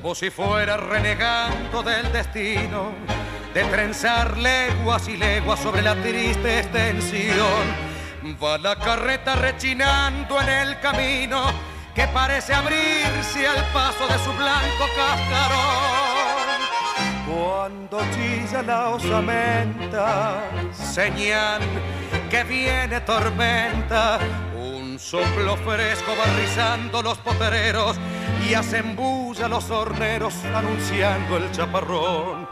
Como si fuera renegando del destino, de trenzar leguas y leguas sobre la triste extensión. Va la carreta rechinando en el camino que parece abrirse al paso de su blanco cascarón. Cuando chilla la osamenta, señal que viene tormenta, un soplo fresco va rizando los potreros y hacen bulla los horneros anunciando el chaparrón.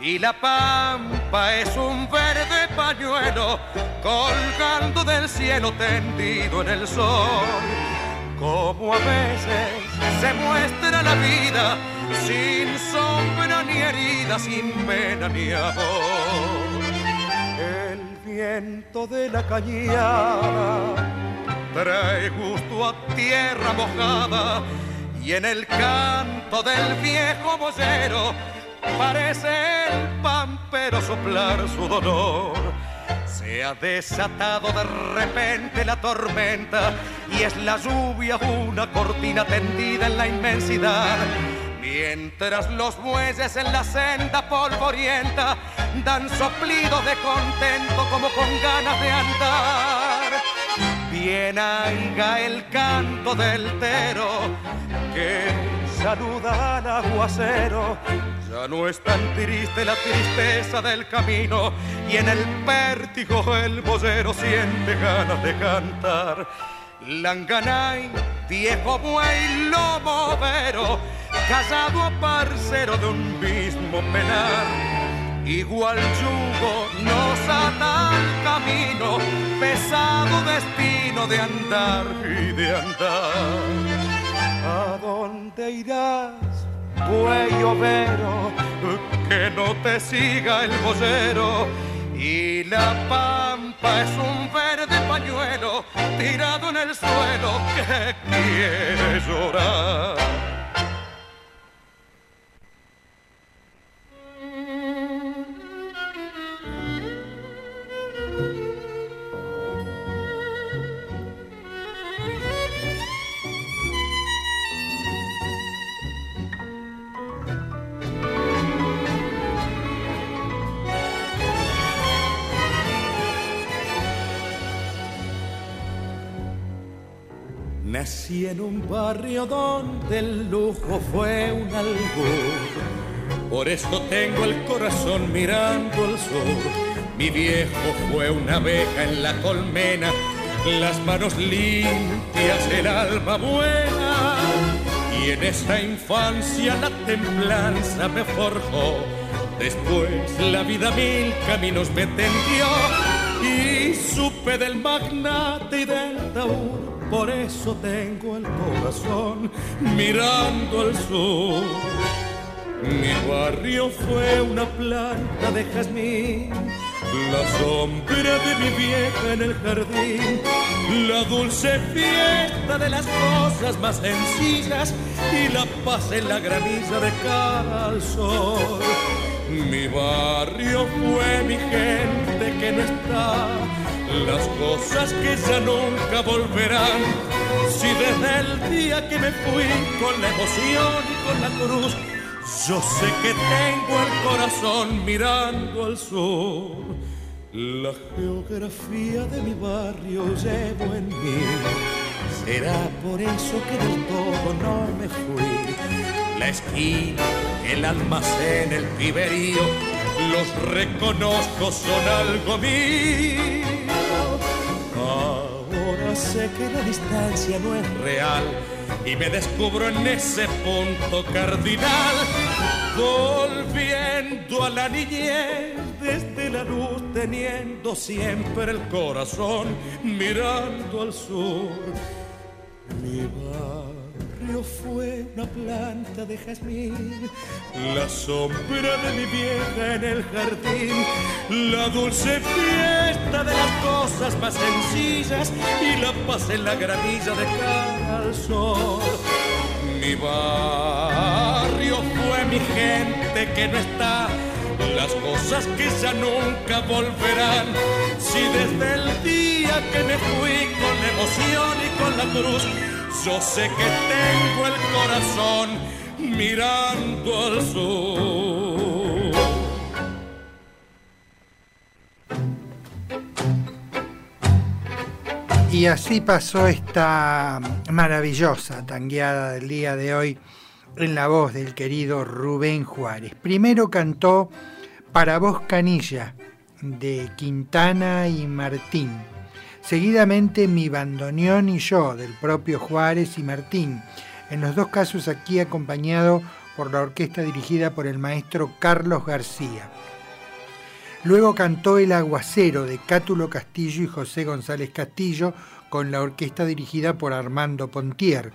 Y la pampa es un verde pañuelo colgando del cielo tendido en el sol. Como a veces se muestra la vida sin sombra ni herida, sin pena ni amor. El viento de la cañada trae gusto a tierra mojada y en el canto del viejo boyero parece el pampero soplar su dolor. Se ha desatado de repente la tormenta y es la lluvia una cortina tendida en la inmensidad. Mientras los bueyes en la senda polvorienta dan soplidos de contento como con ganas de andar. Bien aiga el canto del tero que saluda al aguacero. Ya no es tan triste la tristeza del camino y en el pértigo el boyero siente ganas de cantar. Langanay, viejo buey, lomo vero, casado parcero de un mismo penar. Igual yugo nos ata al camino, pesado destino de andar y de andar. ¿A dónde irás, buey overo? Que no te siga el boyero. Y la pampa es un verde pañuelo tirado en el suelo que quiere llorar. Nací en un barrio donde el lujo fue un albur. Por eso tengo el corazón mirando al sur. Mi viejo fue una abeja en la colmena, las manos limpias, el alma buena. Y en esa infancia la templanza me forjó. Después la vida mil caminos me tendió y supe del magnate y del taur por eso tengo el corazón mirando al sur. Mi barrio fue una planta de jazmín, la sombra de mi vieja en el jardín, la dulce fiesta de las cosas más sencillas y la paz en la graniza de cara al sol. Mi barrio fue mi gente que no está las cosas que ya nunca volverán. Si desde el día que me fui con la emoción y con la cruz, yo sé que tengo el corazón mirando al sur. La geografía de mi barrio llevo en mí. Será por eso que del todo no me fui. La esquina, el almacén, el piberío, los reconozco, son algo mío sé que la distancia no es real y me descubro en ese punto cardinal, volviendo a la niñez desde la luz, teniendo siempre el corazón mirando al sur. Mi fue una planta de jazmín, la sombra de mi vieja en el jardín, la dulce fiesta de las cosas más sencillas y la paz en la granilla de cara sol. Mi barrio fue mi gente que no está, las cosas que ya nunca volverán. Si desde el día que me fui con la emoción y con la cruz, yo sé que tengo el corazón mirando al sur. Y así pasó esta maravillosa tangueada del día de hoy en la voz del querido Rubén Juárez. Primero cantó Para vos Canilla de Quintana y Martín Seguidamente Mi bandoneón y yo, del propio Juárez y Martín, en los dos casos aquí acompañado por la orquesta dirigida por el maestro Carlos García. Luego cantó El Aguacero de Cátulo Castillo y José González Castillo con la orquesta dirigida por Armando Pontier.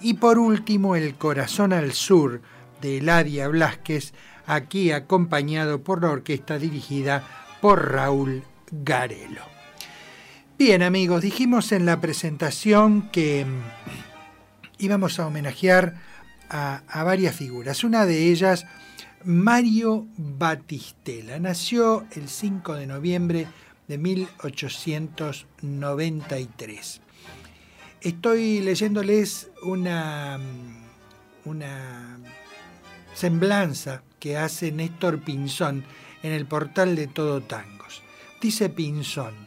Y por último El Corazón al Sur de Eladia Blasquez, aquí acompañado por la orquesta dirigida por Raúl Garelo. Bien amigos, dijimos en la presentación que mm, íbamos a homenajear a, varias figuras. Una de ellas, Mario Batistela. Nació el 5 de noviembre de 1893. Estoy leyéndoles una, mm, una semblanza que hace Néstor Pinzón en el portal de Todo Tangos. Dice Pinzón,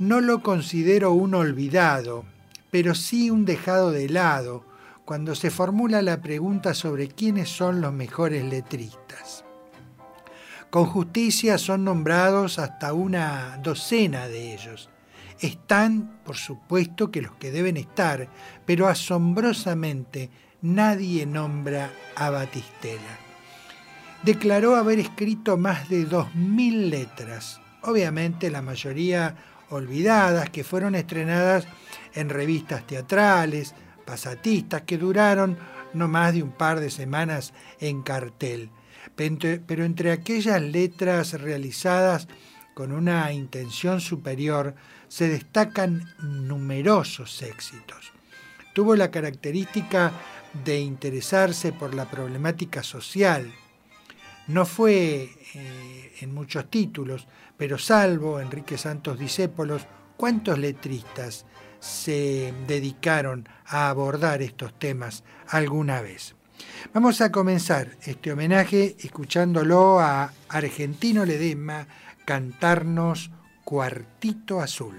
no lo considero un olvidado, pero sí un dejado de lado cuando se formula la pregunta sobre quiénes son los mejores letristas. Con justicia son nombrados hasta una docena de ellos. Están, por supuesto, que los que deben estar, pero asombrosamente nadie nombra a Batistela. Declaró haber escrito más de dos mil letras, obviamente la mayoría olvidadas que fueron estrenadas en revistas teatrales, pasatistas, que duraron no más de un par de semanas en cartel. Pero entre aquellas letras realizadas con una intención superior se destacan numerosos éxitos. Tuvo la característica de interesarse por la problemática social. No fue eh, en muchos títulos, pero salvo Enrique Santos Discépolos, ¿cuántos letristas se dedicaron a abordar estos temas alguna vez? Vamos a comenzar este homenaje escuchándolo a Argentino Ledema cantarnos Cuartito Azul.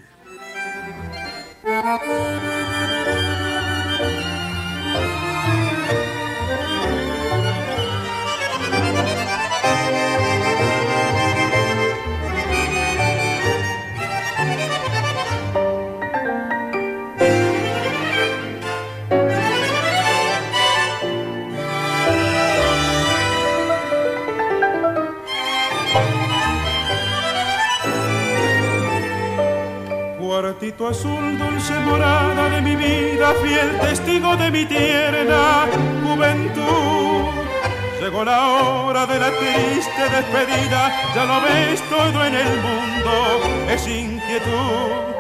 Despedida, ya no ves todo en el mundo, es inquietud.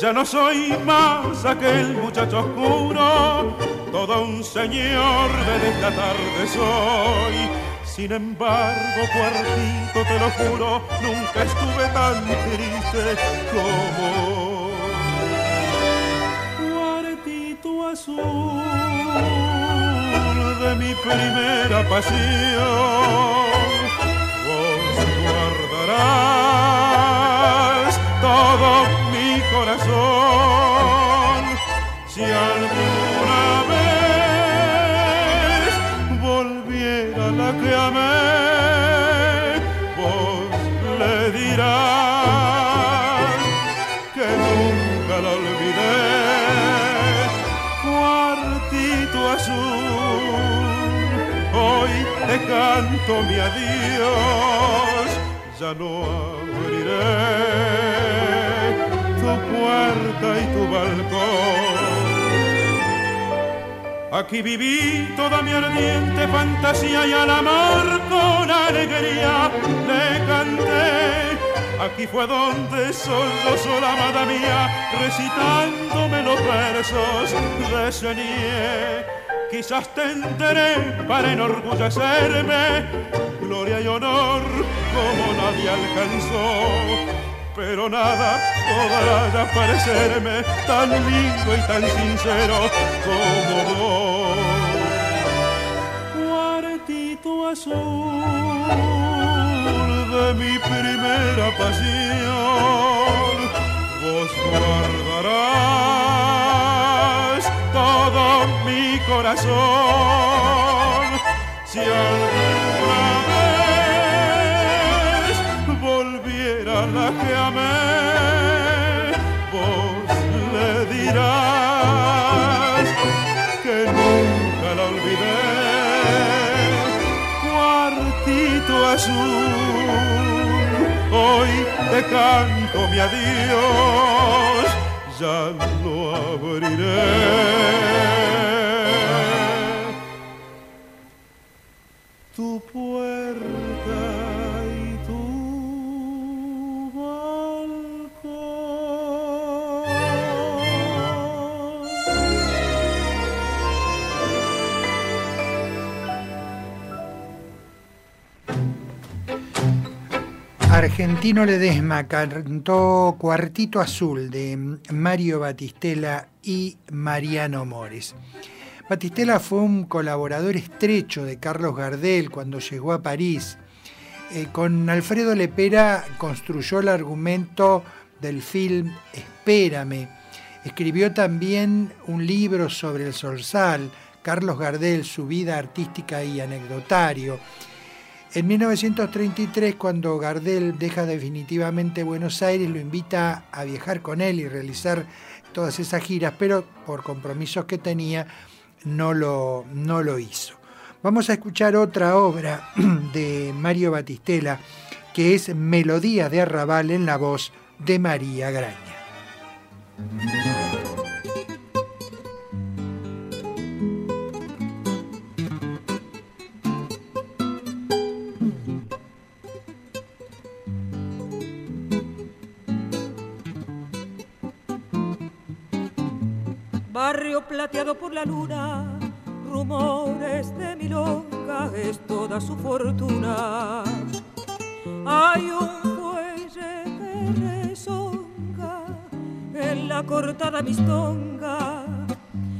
Ya no soy más aquel muchacho oscuro, todo un señor de esta tarde soy. Sin embargo, cuartito, te lo juro, nunca estuve tan triste como azul de mi primera pasión. Todo mi corazón. Si alguna vez volviera la que amé, vos le dirás que nunca la olvidé. Hoy te canto mi adiós, no abriré tu puerta y tu balcón. Aquí viví toda mi ardiente fantasía y al amor con alegría le canté. Aquí fue donde solo sola amada mía, recitándome los versos, reseñé quizás tendré para enorgullecerme gloria y honor como nadie alcanzó. Pero nada podrá parecerme tan lindo y tan sincero como vos. Cuartito azul de mi primera pasión, vos guardarás todo mi corazón. Si alguna que amé, vos le dirás que nunca la olvidé. Cuartito azul, hoy te canto mi adiós ya lo abriré. Argentino Ledesma cantó Cuartito Azul de Mario Batistela y Mariano Mores. Batistela fue un colaborador estrecho de Carlos Gardel cuando llegó a París. Eh, con Alfredo Lepera construyó el argumento del film Espérame. Escribió también un libro sobre el Sorsal, Carlos Gardel, su vida artística y anecdotario. En 1933, cuando Gardel deja definitivamente Buenos Aires, lo invita a viajar con él y realizar todas esas giras, pero por compromisos que tenía no lo, no lo hizo. Vamos a escuchar otra obra de Mario Batistela, que es Melodía de Arrabal en la voz de María Graña. Plateado por la luna, rumores de milonga es toda su fortuna. Hay un fuelle que rezonga en la cortada mistonga,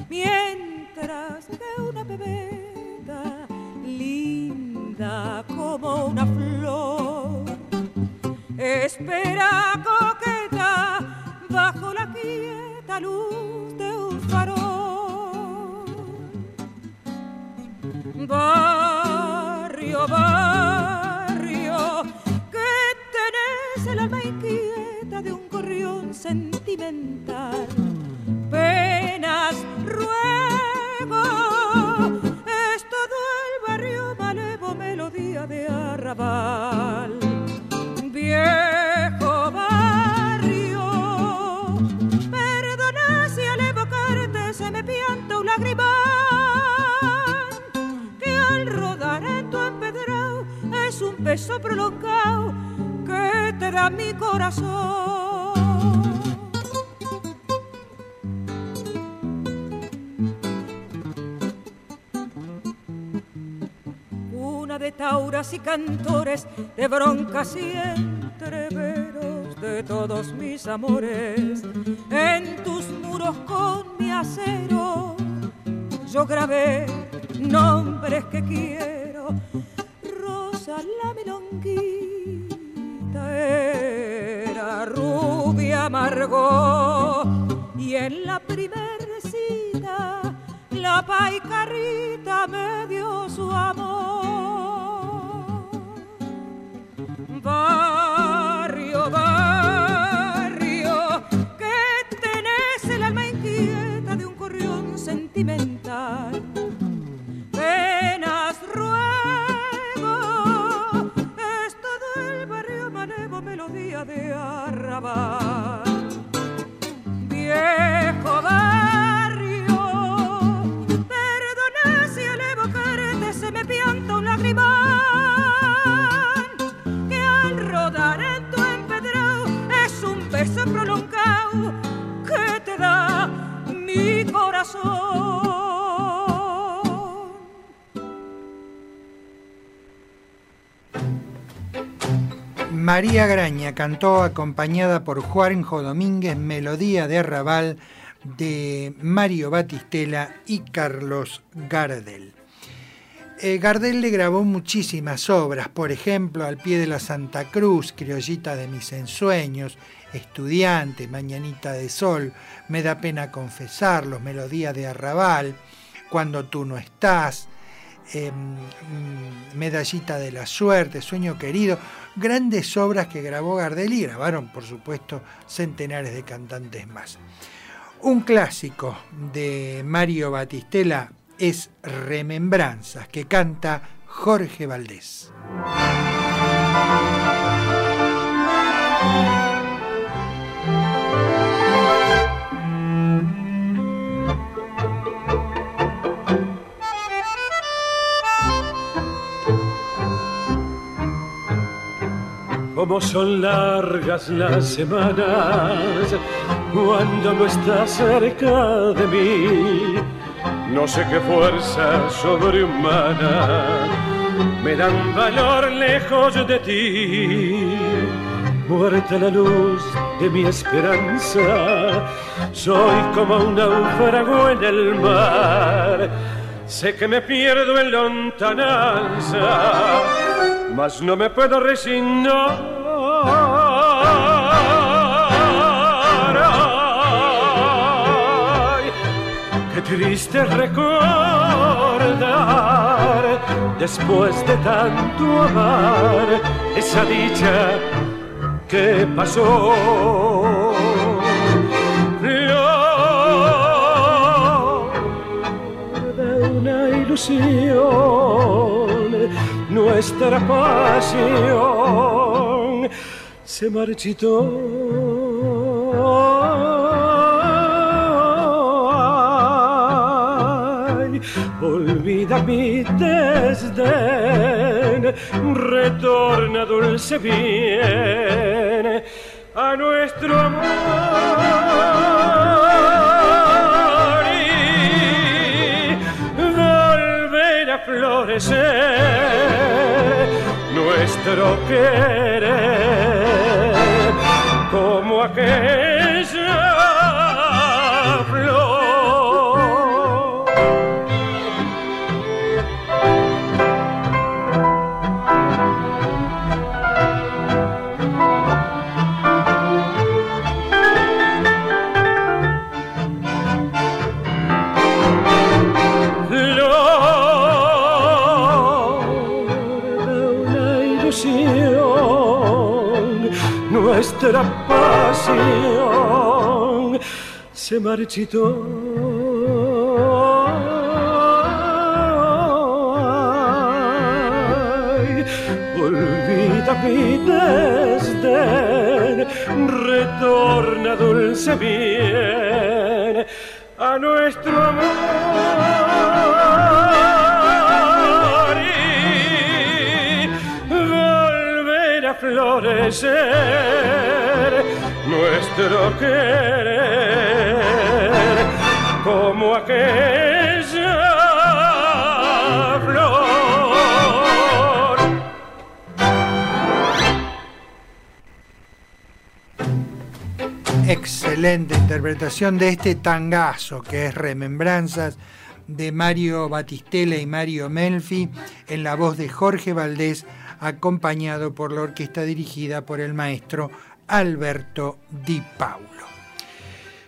mientras que una pebeta linda como una flor espera coqueta bajo la quieta luz barrio, barrio, que tenés el alma inquieta de un corrión sentimental. Penas, ruego, es todo el barrio malevo melodía de arrabal. Beso prolongado que te da mi corazón. Una de tauras y cantores, de broncas y entreveros de todos mis amores, en tus muros con mi acero, yo grabé nombres que quiero. La milonguita era rubia amargó y en la primer cita la paicarrita me dio su amor. Barrio, barrio, que tenés el alma inquieta de un corrión sentimental. Viejo barrio, perdona si al evocarte se me pianta un lagrimal que al rodar en tu empedrado es un beso prolongado que te da mi corazón. María Graña cantó acompañada por Juanjo Domínguez Melodía de Arrabal de Mario Batistela y Carlos Gardel. Eh, Gardel le grabó muchísimas obras, por ejemplo, Al pie de la Santa Cruz, Criollita de mis ensueños, Estudiante, Mañanita de Sol, Me da pena confesarlos, Melodía de Arrabal, Cuando tú no estás, eh, Medallita de la Suerte, Sueño Querido, grandes obras que grabó Gardel y grabaron, por supuesto, centenares de cantantes más. Un clásico de Mario Batistela es Remembranzas, que canta Jorge Valdés. Como son largas las semanas cuando no estás cerca de mí. No sé qué fuerza sobrehumana me dan valor lejos de ti. Muerta la luz de mi esperanza, soy como un náufrago en el mar. Sé que me pierdo en lontananza, mas no me puedo resignar. Ay, qué triste recordar después de tanto amar esa dicha que pasó. Flor de una ilusión, nuestra pasión se marchitó. Olvida mi desdén, retorna dulce bien a nuestro amor florecer nuestro querer como aquella nuestra pasión se marchitó. olvida mi desdén, retorna dulce bien a nuestro amor florecer nuestro querer como aquella flor. Excelente interpretación de este tangazo que es Remembranzas de Mario Batistela y Mario Melfi en la voz de Jorge Valdés acompañado por la orquesta dirigida por el maestro Alberto Di Paulo.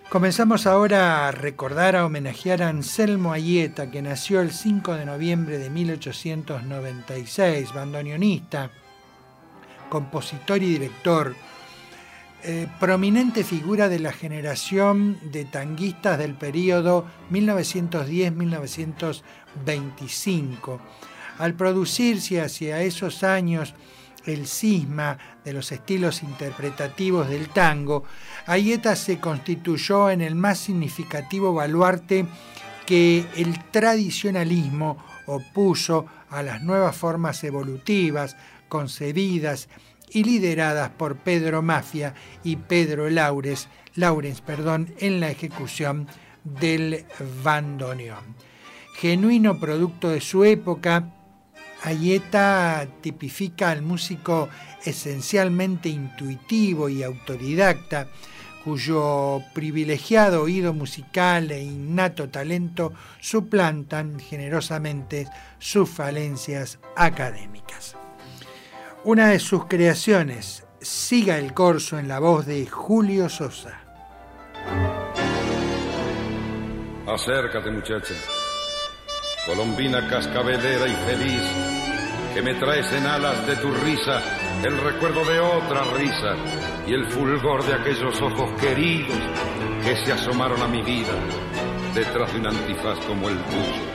Comenzamos ahora a recordar, a homenajear a Anselmo Ayeta, que nació el 5 de noviembre de 1896, bandoneonista, compositor y director, eh, prominente figura de la generación de tanguistas del periodo 1910-1925. Al producirse hacia esos años el cisma de los estilos interpretativos del tango, Ayeta se constituyó en el más significativo baluarte que el tradicionalismo opuso a las nuevas formas evolutivas, concebidas y lideradas por Pedro Mafia y Pedro Laures, Laurens perdón, en la ejecución del bandoneón. Genuino producto de su época, Ayeta tipifica al músico esencialmente intuitivo y autodidacta, cuyo privilegiado oído musical e innato talento suplantan generosamente sus falencias académicas. Una de sus creaciones, Siga el Corso en la voz de Julio Sosa. Acércate muchacha, colombina cascabelera y feliz, que me traes en alas de tu risa el recuerdo de otra risa y el fulgor de aquellos ojos queridos que se asomaron a mi vida detrás de un antifaz como el tuyo.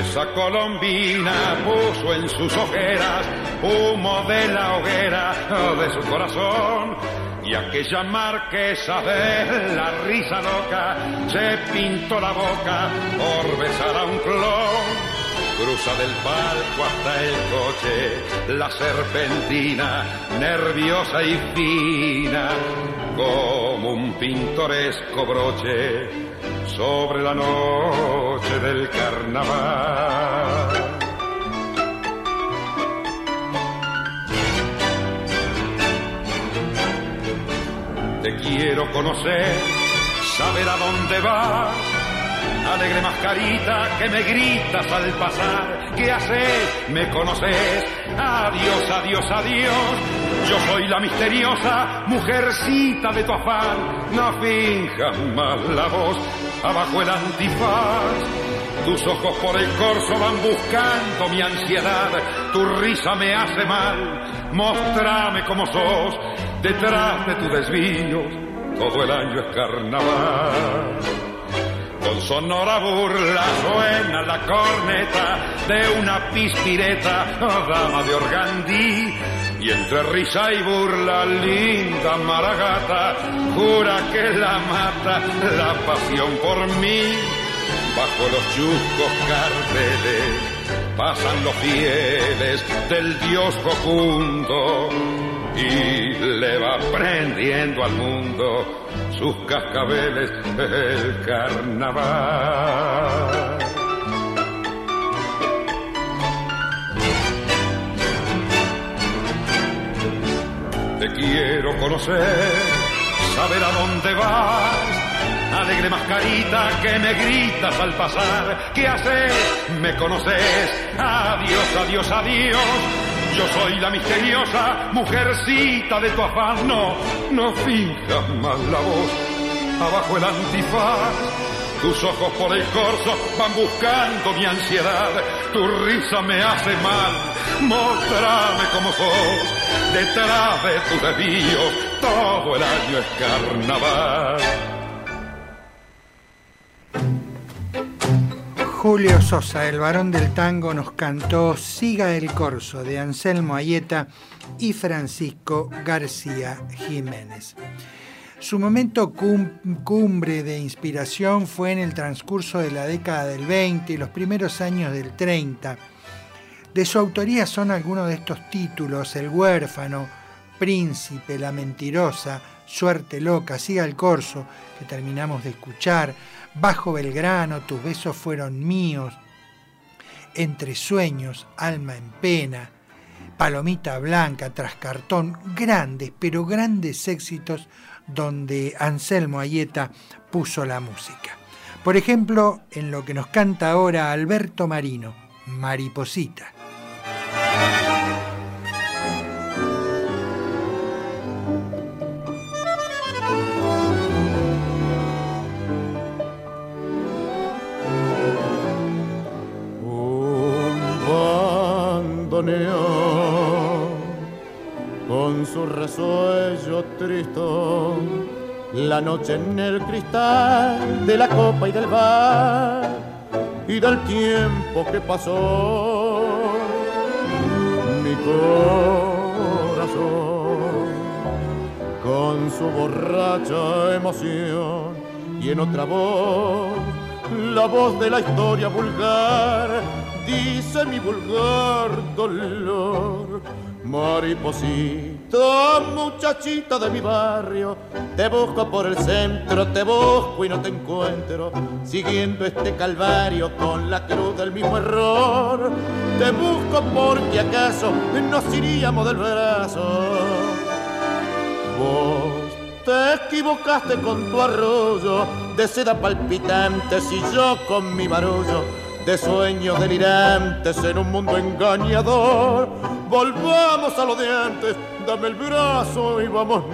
Esa colombina puso en sus ojeras humo de la hoguera de su corazón. Y aquella marquesa de la risa loca se pintó la boca por besar a un clon. Cruza del palco hasta el coche la serpentina, nerviosa y fina, como un pintoresco broche sobre la noche del carnaval. Te quiero conocer, saber a dónde vas. Alegre mascarita que me gritas al pasar. ¿Qué haces? ¿Me conoces? Adiós, adiós, adiós. Yo soy la misteriosa mujercita de tu afán. No finjas más la voz abajo el antifaz. Tus ojos por el corso van buscando mi ansiedad. Tu risa me hace mal. Mostrame cómo sos detrás de tu desvío. Todo el año es carnaval. Con sonora burla suena la corneta de una pispireta, dama de organdí. Y entre risa y burla, linda maragata, jura que la mata la pasión por mí. Bajo los chuscos carteles pasan los fieles del dios Jocundo y le va prendiendo al mundo sus cascabeles el carnaval. Te quiero conocer, saber a dónde vas. Alegre mascarita que me gritas al pasar. ¿Qué haces? ¿Me conoces? Adiós, adiós, adiós. Yo soy la misteriosa mujercita de tu afán. No, no finjas más la voz. Abajo el antifaz. tus ojos por el corso van buscando mi ansiedad. Tu risa me hace mal. Mostrame como sos. Detrás de tus desvíos, todo el año es carnaval. Julio Sosa, el varón del tango, nos cantó Siga el Corso de Anselmo Ayeta y Francisco García Jiménez. Su momento cumbre de inspiración fue en el transcurso de la década del 20 y los primeros años del 30. De su autoría son algunos de estos títulos, El huérfano, Príncipe, La mentirosa, Suerte loca, Siga el corso, que terminamos de escuchar, Bajo Belgrano, Tus besos fueron míos, Entre sueños, Alma en pena, Palomita Blanca, Tras cartón, grandes, pero grandes éxitos donde Anselmo Ayeta puso la música. Por ejemplo, en lo que nos canta ahora Alberto Marino, Mariposita. Con su resuello triste, la noche en el cristal de la copa y del bar y del tiempo que pasó. Mi corazón con su borracha emoción y en otra voz, la voz de la historia vulgar dice mi vulgar dolor. Mariposita, muchachita de mi barrio, te busco por el centro, te busco y no te encuentro, siguiendo este calvario con la cruz del mismo error. Te busco porque acaso nos iríamos del brazo. Vos te equivocaste con tu arroyo de seda palpitante, si yo con mi barullo de sueños delirantes en un mundo engañador. Volvamos a lo de antes, dame el brazo y vámonos.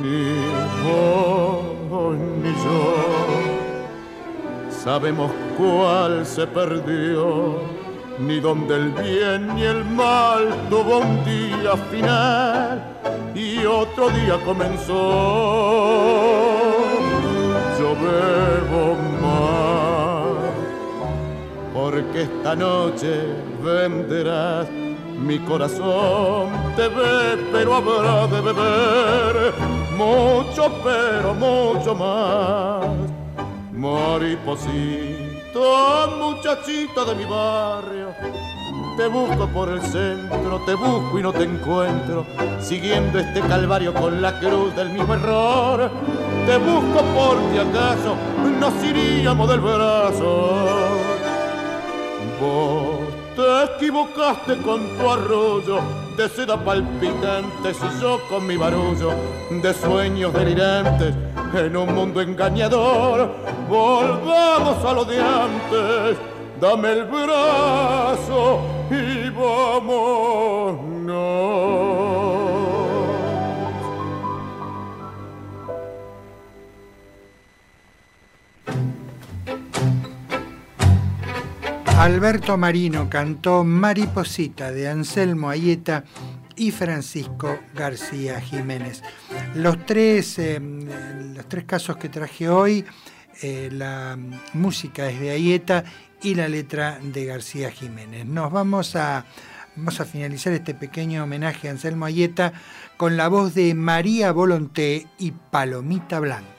Ni vos ni yo sabemos cuál se perdió, ni dónde el bien ni el mal tuvo un día final y otro día comenzó. Yo bebo porque esta noche venderás mi corazón te ve, pero habrá de beber mucho, pero mucho más. Mariposito, muchachita de mi barrio, te busco por el centro, te busco y no te encuentro, siguiendo este calvario con la cruz del mismo error. Te busco porque acaso nos iríamos del brazo. Vos te equivocaste con tu arroyo de seda palpitante, si yo con mi barullo de sueños delirantes en un mundo engañador. Volvamos a lo de antes dame el brazo y vámonos. Alberto Marino cantó Mariposita de Anselmo Ayeta y Francisco García Jiménez. Los tres, eh, los tres casos que traje hoy, eh, la música es de Ayeta y la letra de García Jiménez. Nos vamos a, vamos a finalizar este pequeño homenaje a Anselmo Ayeta con la voz de María Volonté y Palomita Blanca.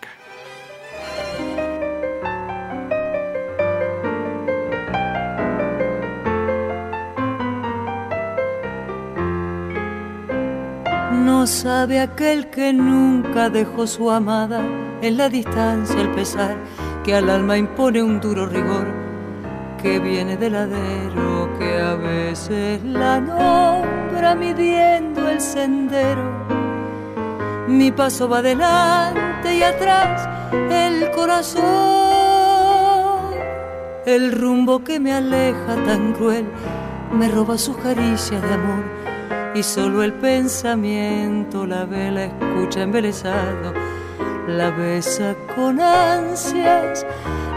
No sabe aquel que nunca dejó su amada en la distancia el pesar que al alma impone un duro rigor que viene del ladero, que a veces la nombra midiendo el sendero. Mi paso va adelante y atrás el corazón, el rumbo que me aleja tan cruel, me roba sus caricias de amor y solo el pensamiento la vela escucha embelesado la besa con ansias,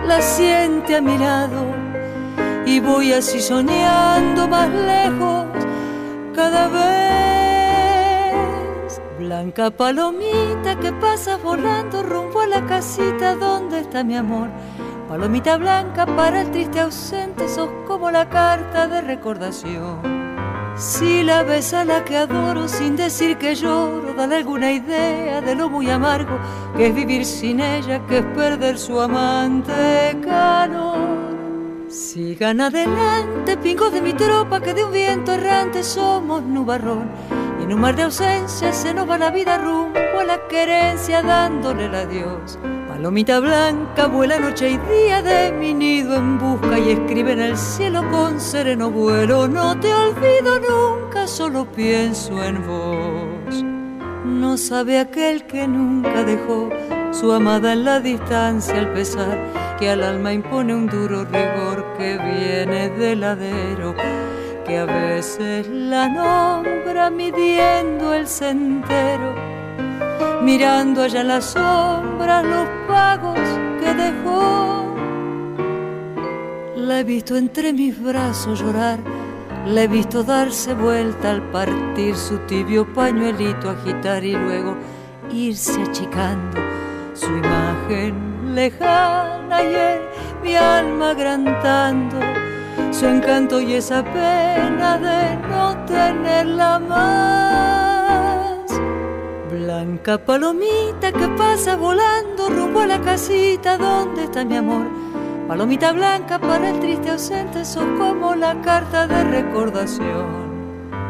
la siente a mi lado y voy así soñando más lejos cada vez. Blanca palomita que pasa volando rumbo a la casita donde está mi amor. Palomita blanca para el triste ausente, sos como la carta de recordación. Si la ves a la que adoro sin decir que lloro, dale alguna idea de lo muy amargo que es vivir sin ella, que es perder su amante calor. Sigan adelante, pingo de mi tropa, que de un viento errante somos nubarrón. Y en un mar de ausencia se nos va la vida rumbo a la querencia dándole el adiós. Palomita blanca vuela noche y día de mi nido en busca y escribe en el cielo con sereno vuelo. No te olvido nunca, solo pienso en vos. No sabe aquel que nunca dejó su amada en la distancia al pesar que al alma impone un duro rigor que viene del ladero que a veces la nombra midiendo el sendero mirando allá en las sombras los pagos que dejó. La he visto entre mis brazos llorar, la he visto darse vuelta al partir su tibio pañuelito, agitar y luego irse achicando su imagen lejana y mi alma agrandando su encanto y esa pena de no tenerla más. Blanca palomita que pasa volando rumbo a la casita donde está mi amor. Palomita blanca para el triste ausente, sos como la carta de recordación.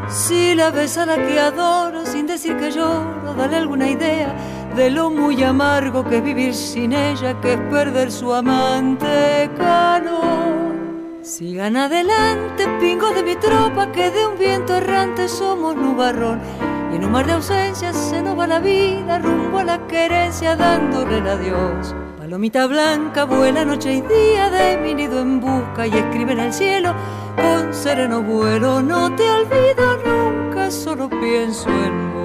Si la ves a la que adoro sin decir que lloro, dale alguna idea de lo muy amargo que es vivir sin ella, que es perder su amante calor. Sigan adelante, pingos de mi tropa, que de un viento errante somos nubarrón y en un mar de ausencias se nos va la vida rumbo a la querencia dándole el adiós. Palomita blanca vuela noche y día de mi nido en busca y escribe en el cielo con sereno vuelo. No te olvido nunca, solo pienso en vos.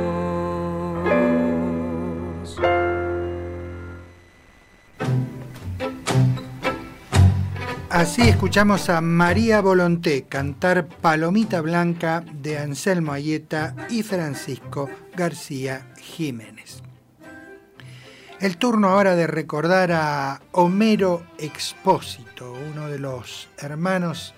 Así escuchamos a María Volonté cantar Palomita Blanca de Anselmo Ayeta y Francisco García Jiménez. El turno ahora de recordar a Homero Expósito, uno de los hermanos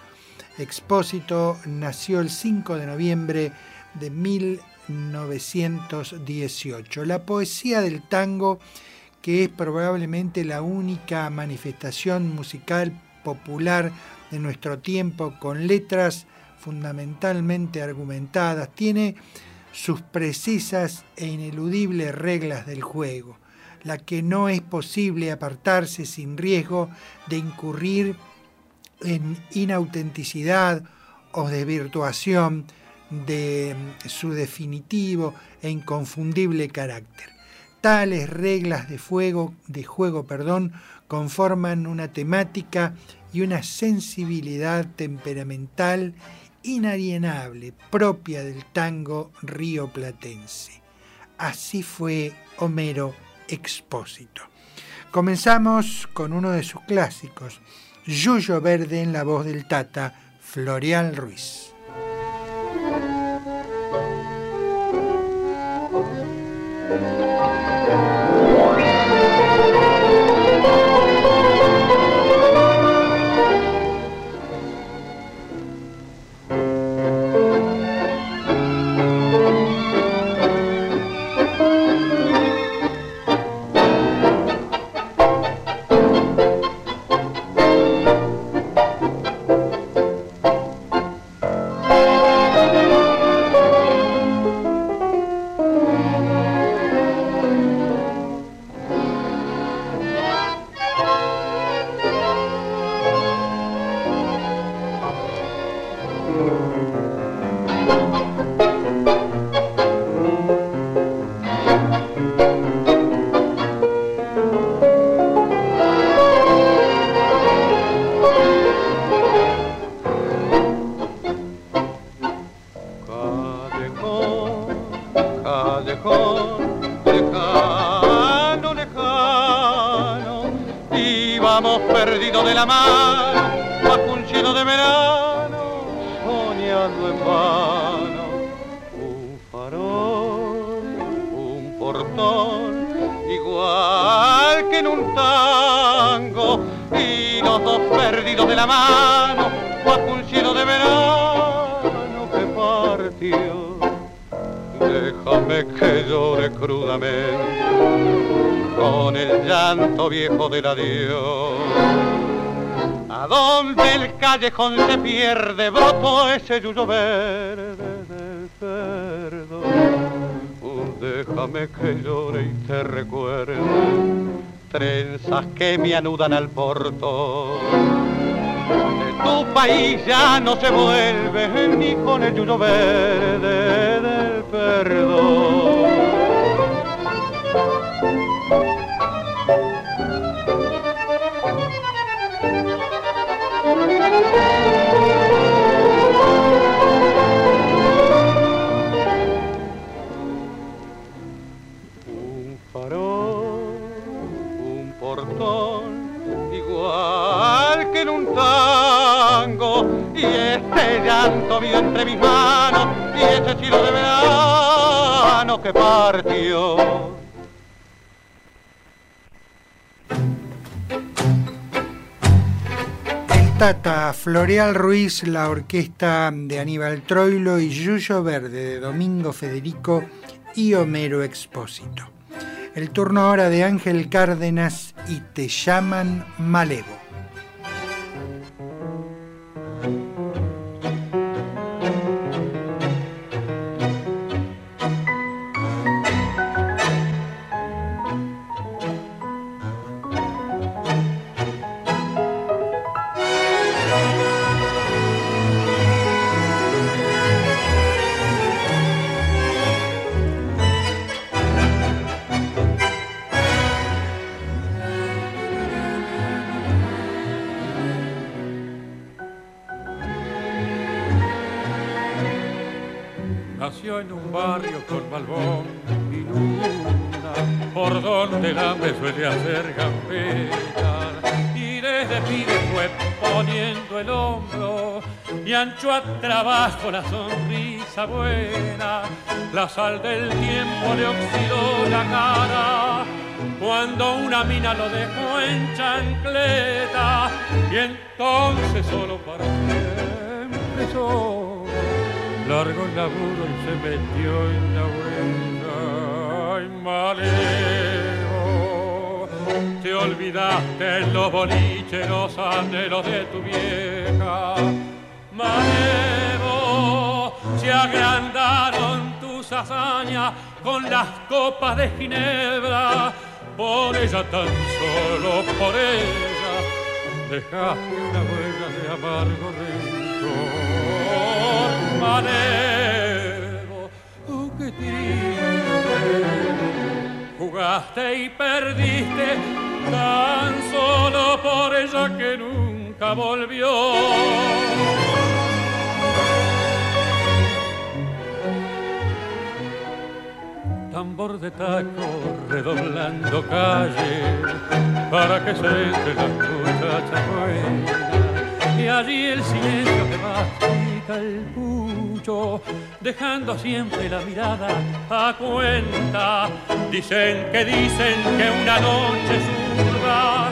Expósito, nació el 5 de noviembre de 1918. La poesía del tango, que es probablemente la única manifestación musical popular de nuestro tiempo con letras fundamentalmente argumentadas, tiene sus precisas e ineludibles reglas del juego, la que no es posible apartarse sin riesgo de incurrir en inautenticidad o desvirtuación de su definitivo e inconfundible carácter. Tales reglas de, fuego, de juego perdón, conforman una temática y una sensibilidad temperamental inalienable propia del tango rioplatense. Así fue Homero Expósito. Comenzamos con uno de sus clásicos, Yuyo Verde en la voz del Tata, Florial Ruiz. Que me anudan al porto. De tu país ya no se vuelve ni con el yuyo verde del perdón. Floreal Ruiz, la orquesta de Aníbal Troilo y Yuyo Verde de Domingo Federico y Homero Expósito. El turno ahora de Ángel Cárdenas y Te llaman Malevo. Trabajo la sonrisa buena. La sal del tiempo le oxidó la cara cuando una mina lo dejó en chancleta y entonces solo para siempre solo largo el laburo y se metió en la buena. Ay, malevo, te olvidaste en los boliches los anhelos de tu vieja. Malevo, se agrandaron tus hazañas con las copas de Ginebra. Por ella tan solo, por ella, dejaste una huella de amargo rencor. Malevo, oh, qué triste. Jugaste y perdiste tan solo por ella que nunca volvió. Tambor de taco redoblando calle para que se entre las muchachas buenas. Y allí el silencio que mastica el pucho dejando siempre la mirada a cuenta. Dicen que dicen que una noche zurda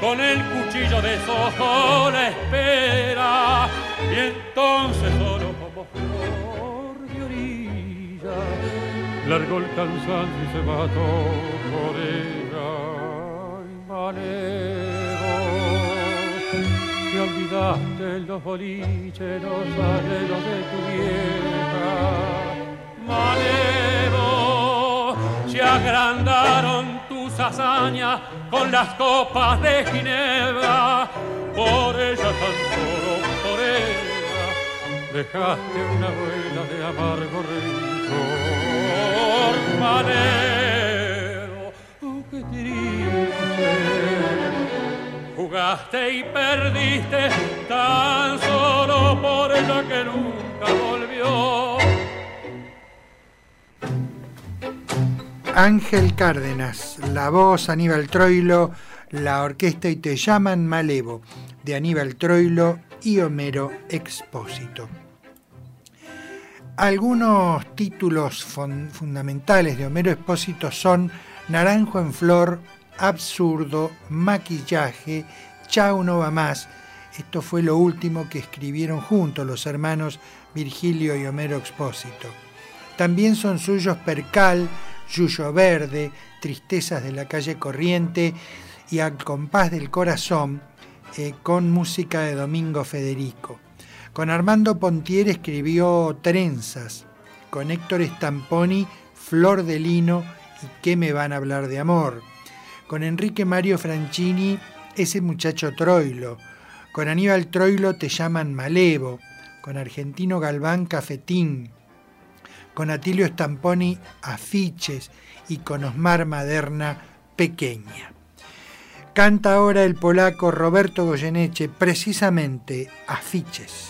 con el cuchillo de sojo la espera. Y entonces solo como flor de orilla largó el cansancio y se mató por ella. Ay, Malevo, te olvidaste los boliches, los anhelos de tu vieja. Malevo, se agrandaron tus hazañas con las copas de Ginebra. Por ella tan solo, por ella, dejaste una huella de amargo rencor. Manero, oh, qué triste. Jugaste y perdiste tan solo por ella que nunca volvió. Ángel Cárdenas, la voz Aníbal Troilo, la orquesta y te llaman Malevo, de Aníbal Troilo y Homero Expósito. Algunos títulos fundamentales de Homero Expósito son Naranjo en Flor, Absurdo, Maquillaje, Chau no va más. Esto fue lo último que escribieron juntos los hermanos Virgilio y Homero Expósito. También son suyos Percal, Yuyo Verde, Tristezas de la calle Corriente y Al compás del corazón, eh, con música de Domingo Federico. Con Armando Pontier escribió Trenzas, con Héctor Stamponi, Flor de Lino y ¿Qué me van a hablar de amor? Con Enrique Mario Franchini, Ese muchacho Troilo. Con Aníbal Troilo te llaman Malevo. Con Argentino Galván Cafetín. Con Atilio Stamponi Afiches y con Osmar Maderna Pequeña. Canta ahora el polaco Roberto Goyeneche precisamente Afiches.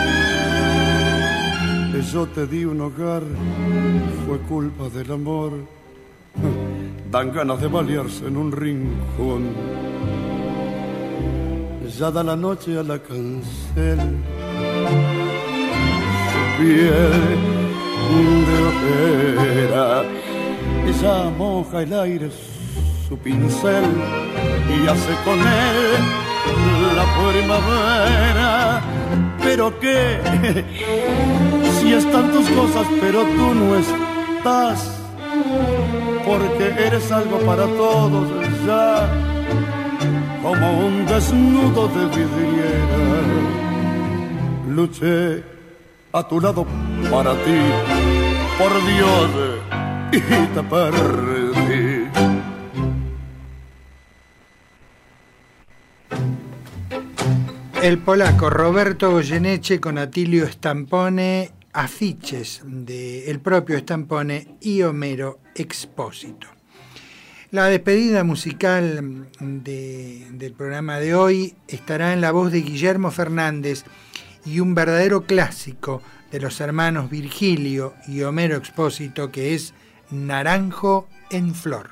Yo te di un hogar, fue culpa del amor. Dan ganas de balearse en un rincón ya da la noche a la cancel. Su piel de ojera, ella moja el aire su pincel y hace con él la primavera. Pero qué, si están tus cosas, pero tú no estás, porque eres algo para todos ya como un desnudo de vidriera. Luché a tu lado para ti, por Dios, y te perdí. El polaco Roberto Goyeneche con Atilio Stampone, afiches del el propio Stampone y Homero Expósito. La despedida musical del programa de hoy estará en la voz de Guillermo Fernández y un verdadero clásico de los hermanos Virgilio y Homero Expósito que es Naranjo en Flor.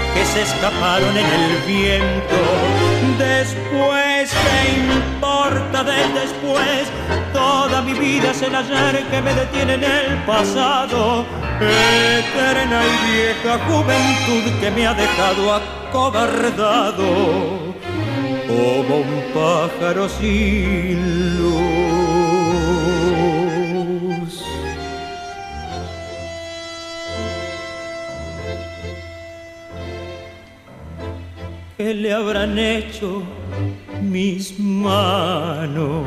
que se escaparon en el viento. Después, ¿qué importa del después? Toda mi vida es el ayer que me detiene en el pasado. Eterna y vieja juventud que me ha dejado acobardado como un pájaro sin luz. ¿Qué le habrán hecho mis manos?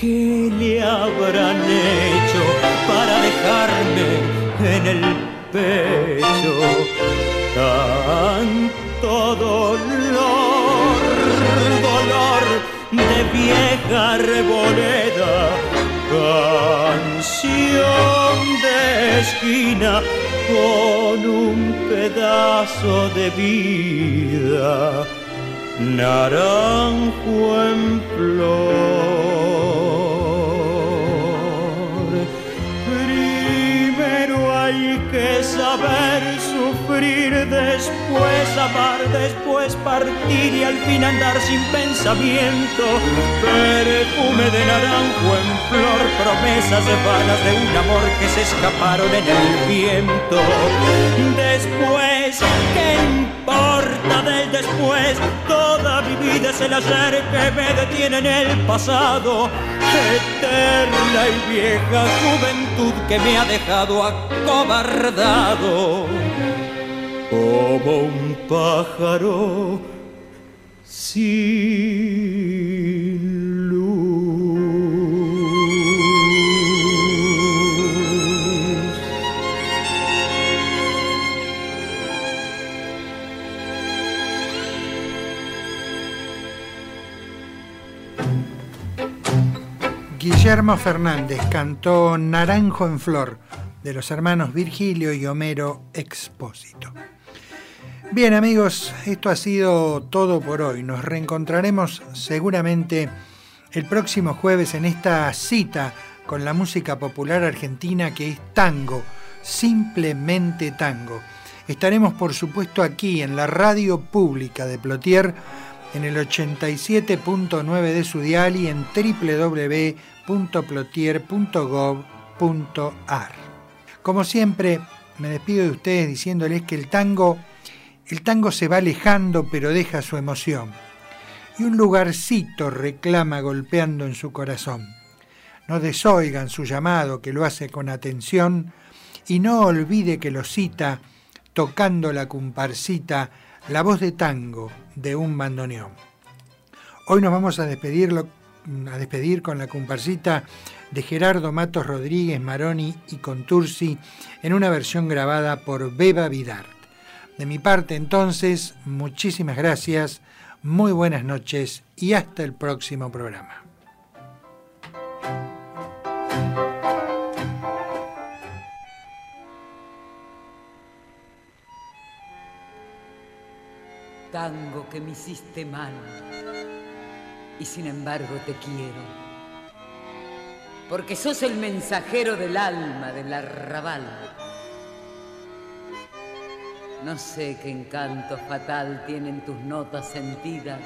¿Qué le habrán hecho para dejarme en el pecho tanto dolor, dolor de vieja revoleda, canción de esquina con un pedazo de vida, naranjo en flor. Primero hay que saber sufrir, después amar, después partir y al fin andar sin pensamiento. Perfume de naranjo en flor, promesas de vanas de un amor que se escaparon en el viento. Después, ¿qué importa del después? Toda mi vida es el ayer que me detiene en el pasado. Eterna y vieja juventud que me ha dejado acobardado como un pájaro. Guillermo Fernández cantó Naranjo en Flor de los hermanos Virgilio y Homero Expósito. Bien amigos, esto ha sido todo por hoy. Nos reencontraremos seguramente el próximo jueves en esta cita con la música popular argentina que es tango, simplemente tango. Estaremos por supuesto aquí en la radio pública de Plotier en el 87.9 de su dial y en www.plotier.gov.ar. Como siempre, me despido de ustedes diciéndoles que el tango, el tango se va alejando pero deja su emoción. Y un lugarcito reclama golpeando en su corazón. No desoigan su llamado que lo hace con atención y no olvide que lo cita tocando la comparsita la voz de tango de un bandoneón. Hoy nos vamos a despedirlo, a despedir con la comparsita de Gerardo Matos Rodríguez Maroni y Contursi en una versión grabada por Beba Vidart. De mi parte entonces, muchísimas gracias, muy buenas noches y hasta el próximo programa. Tango que me hiciste mal y sin embargo te quiero porque sos el mensajero del alma del arrabal. No sé qué encanto fatal tienen tus notas sentidas,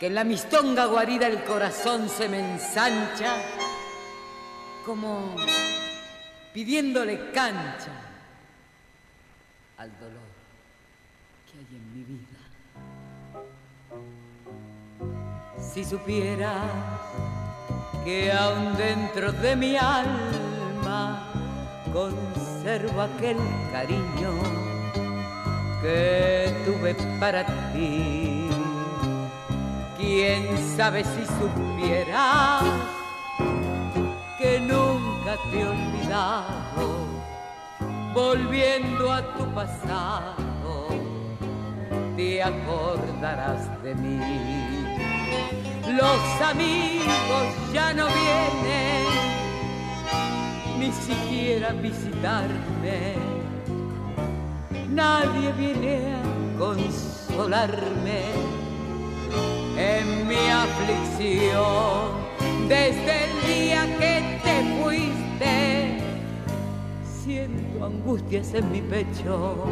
que en la mistonga guarida el corazón se me ensancha como pidiéndole cancha al dolor que hay en mi vida. Si supieras que aún dentro de mi alma conservo aquel cariño que tuve para ti. Quién sabe si supieras que nunca te he olvidado, volviendo a tu pasado, te acordarás de mí. Los amigos ya no vienen, ni siquiera visitarme. Nadie viene a consolarme en mi aflicción. Desde el día que te fuiste, siento angustias en mi pecho.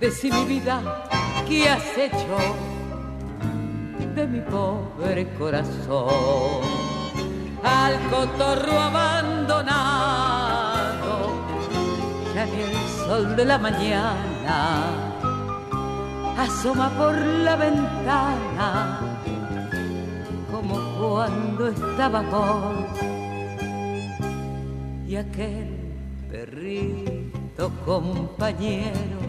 Decí mi vida, ¿qué has hecho? de mi pobre corazón. Al cotorro abandonado, ya ni el sol de la mañana asoma por la ventana como cuando estaba vos y aquel perrito compañero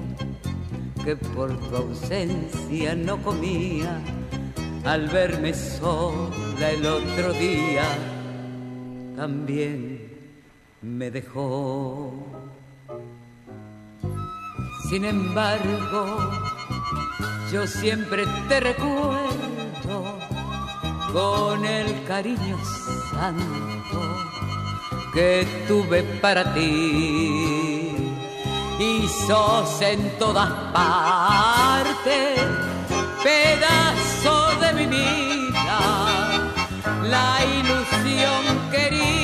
que por tu ausencia no comía al verme sola el otro día, también me dejó. Sin embargo, yo siempre te recuerdo con el cariño santo que tuve para ti. Y en todas partes pedazo la ilusión querida.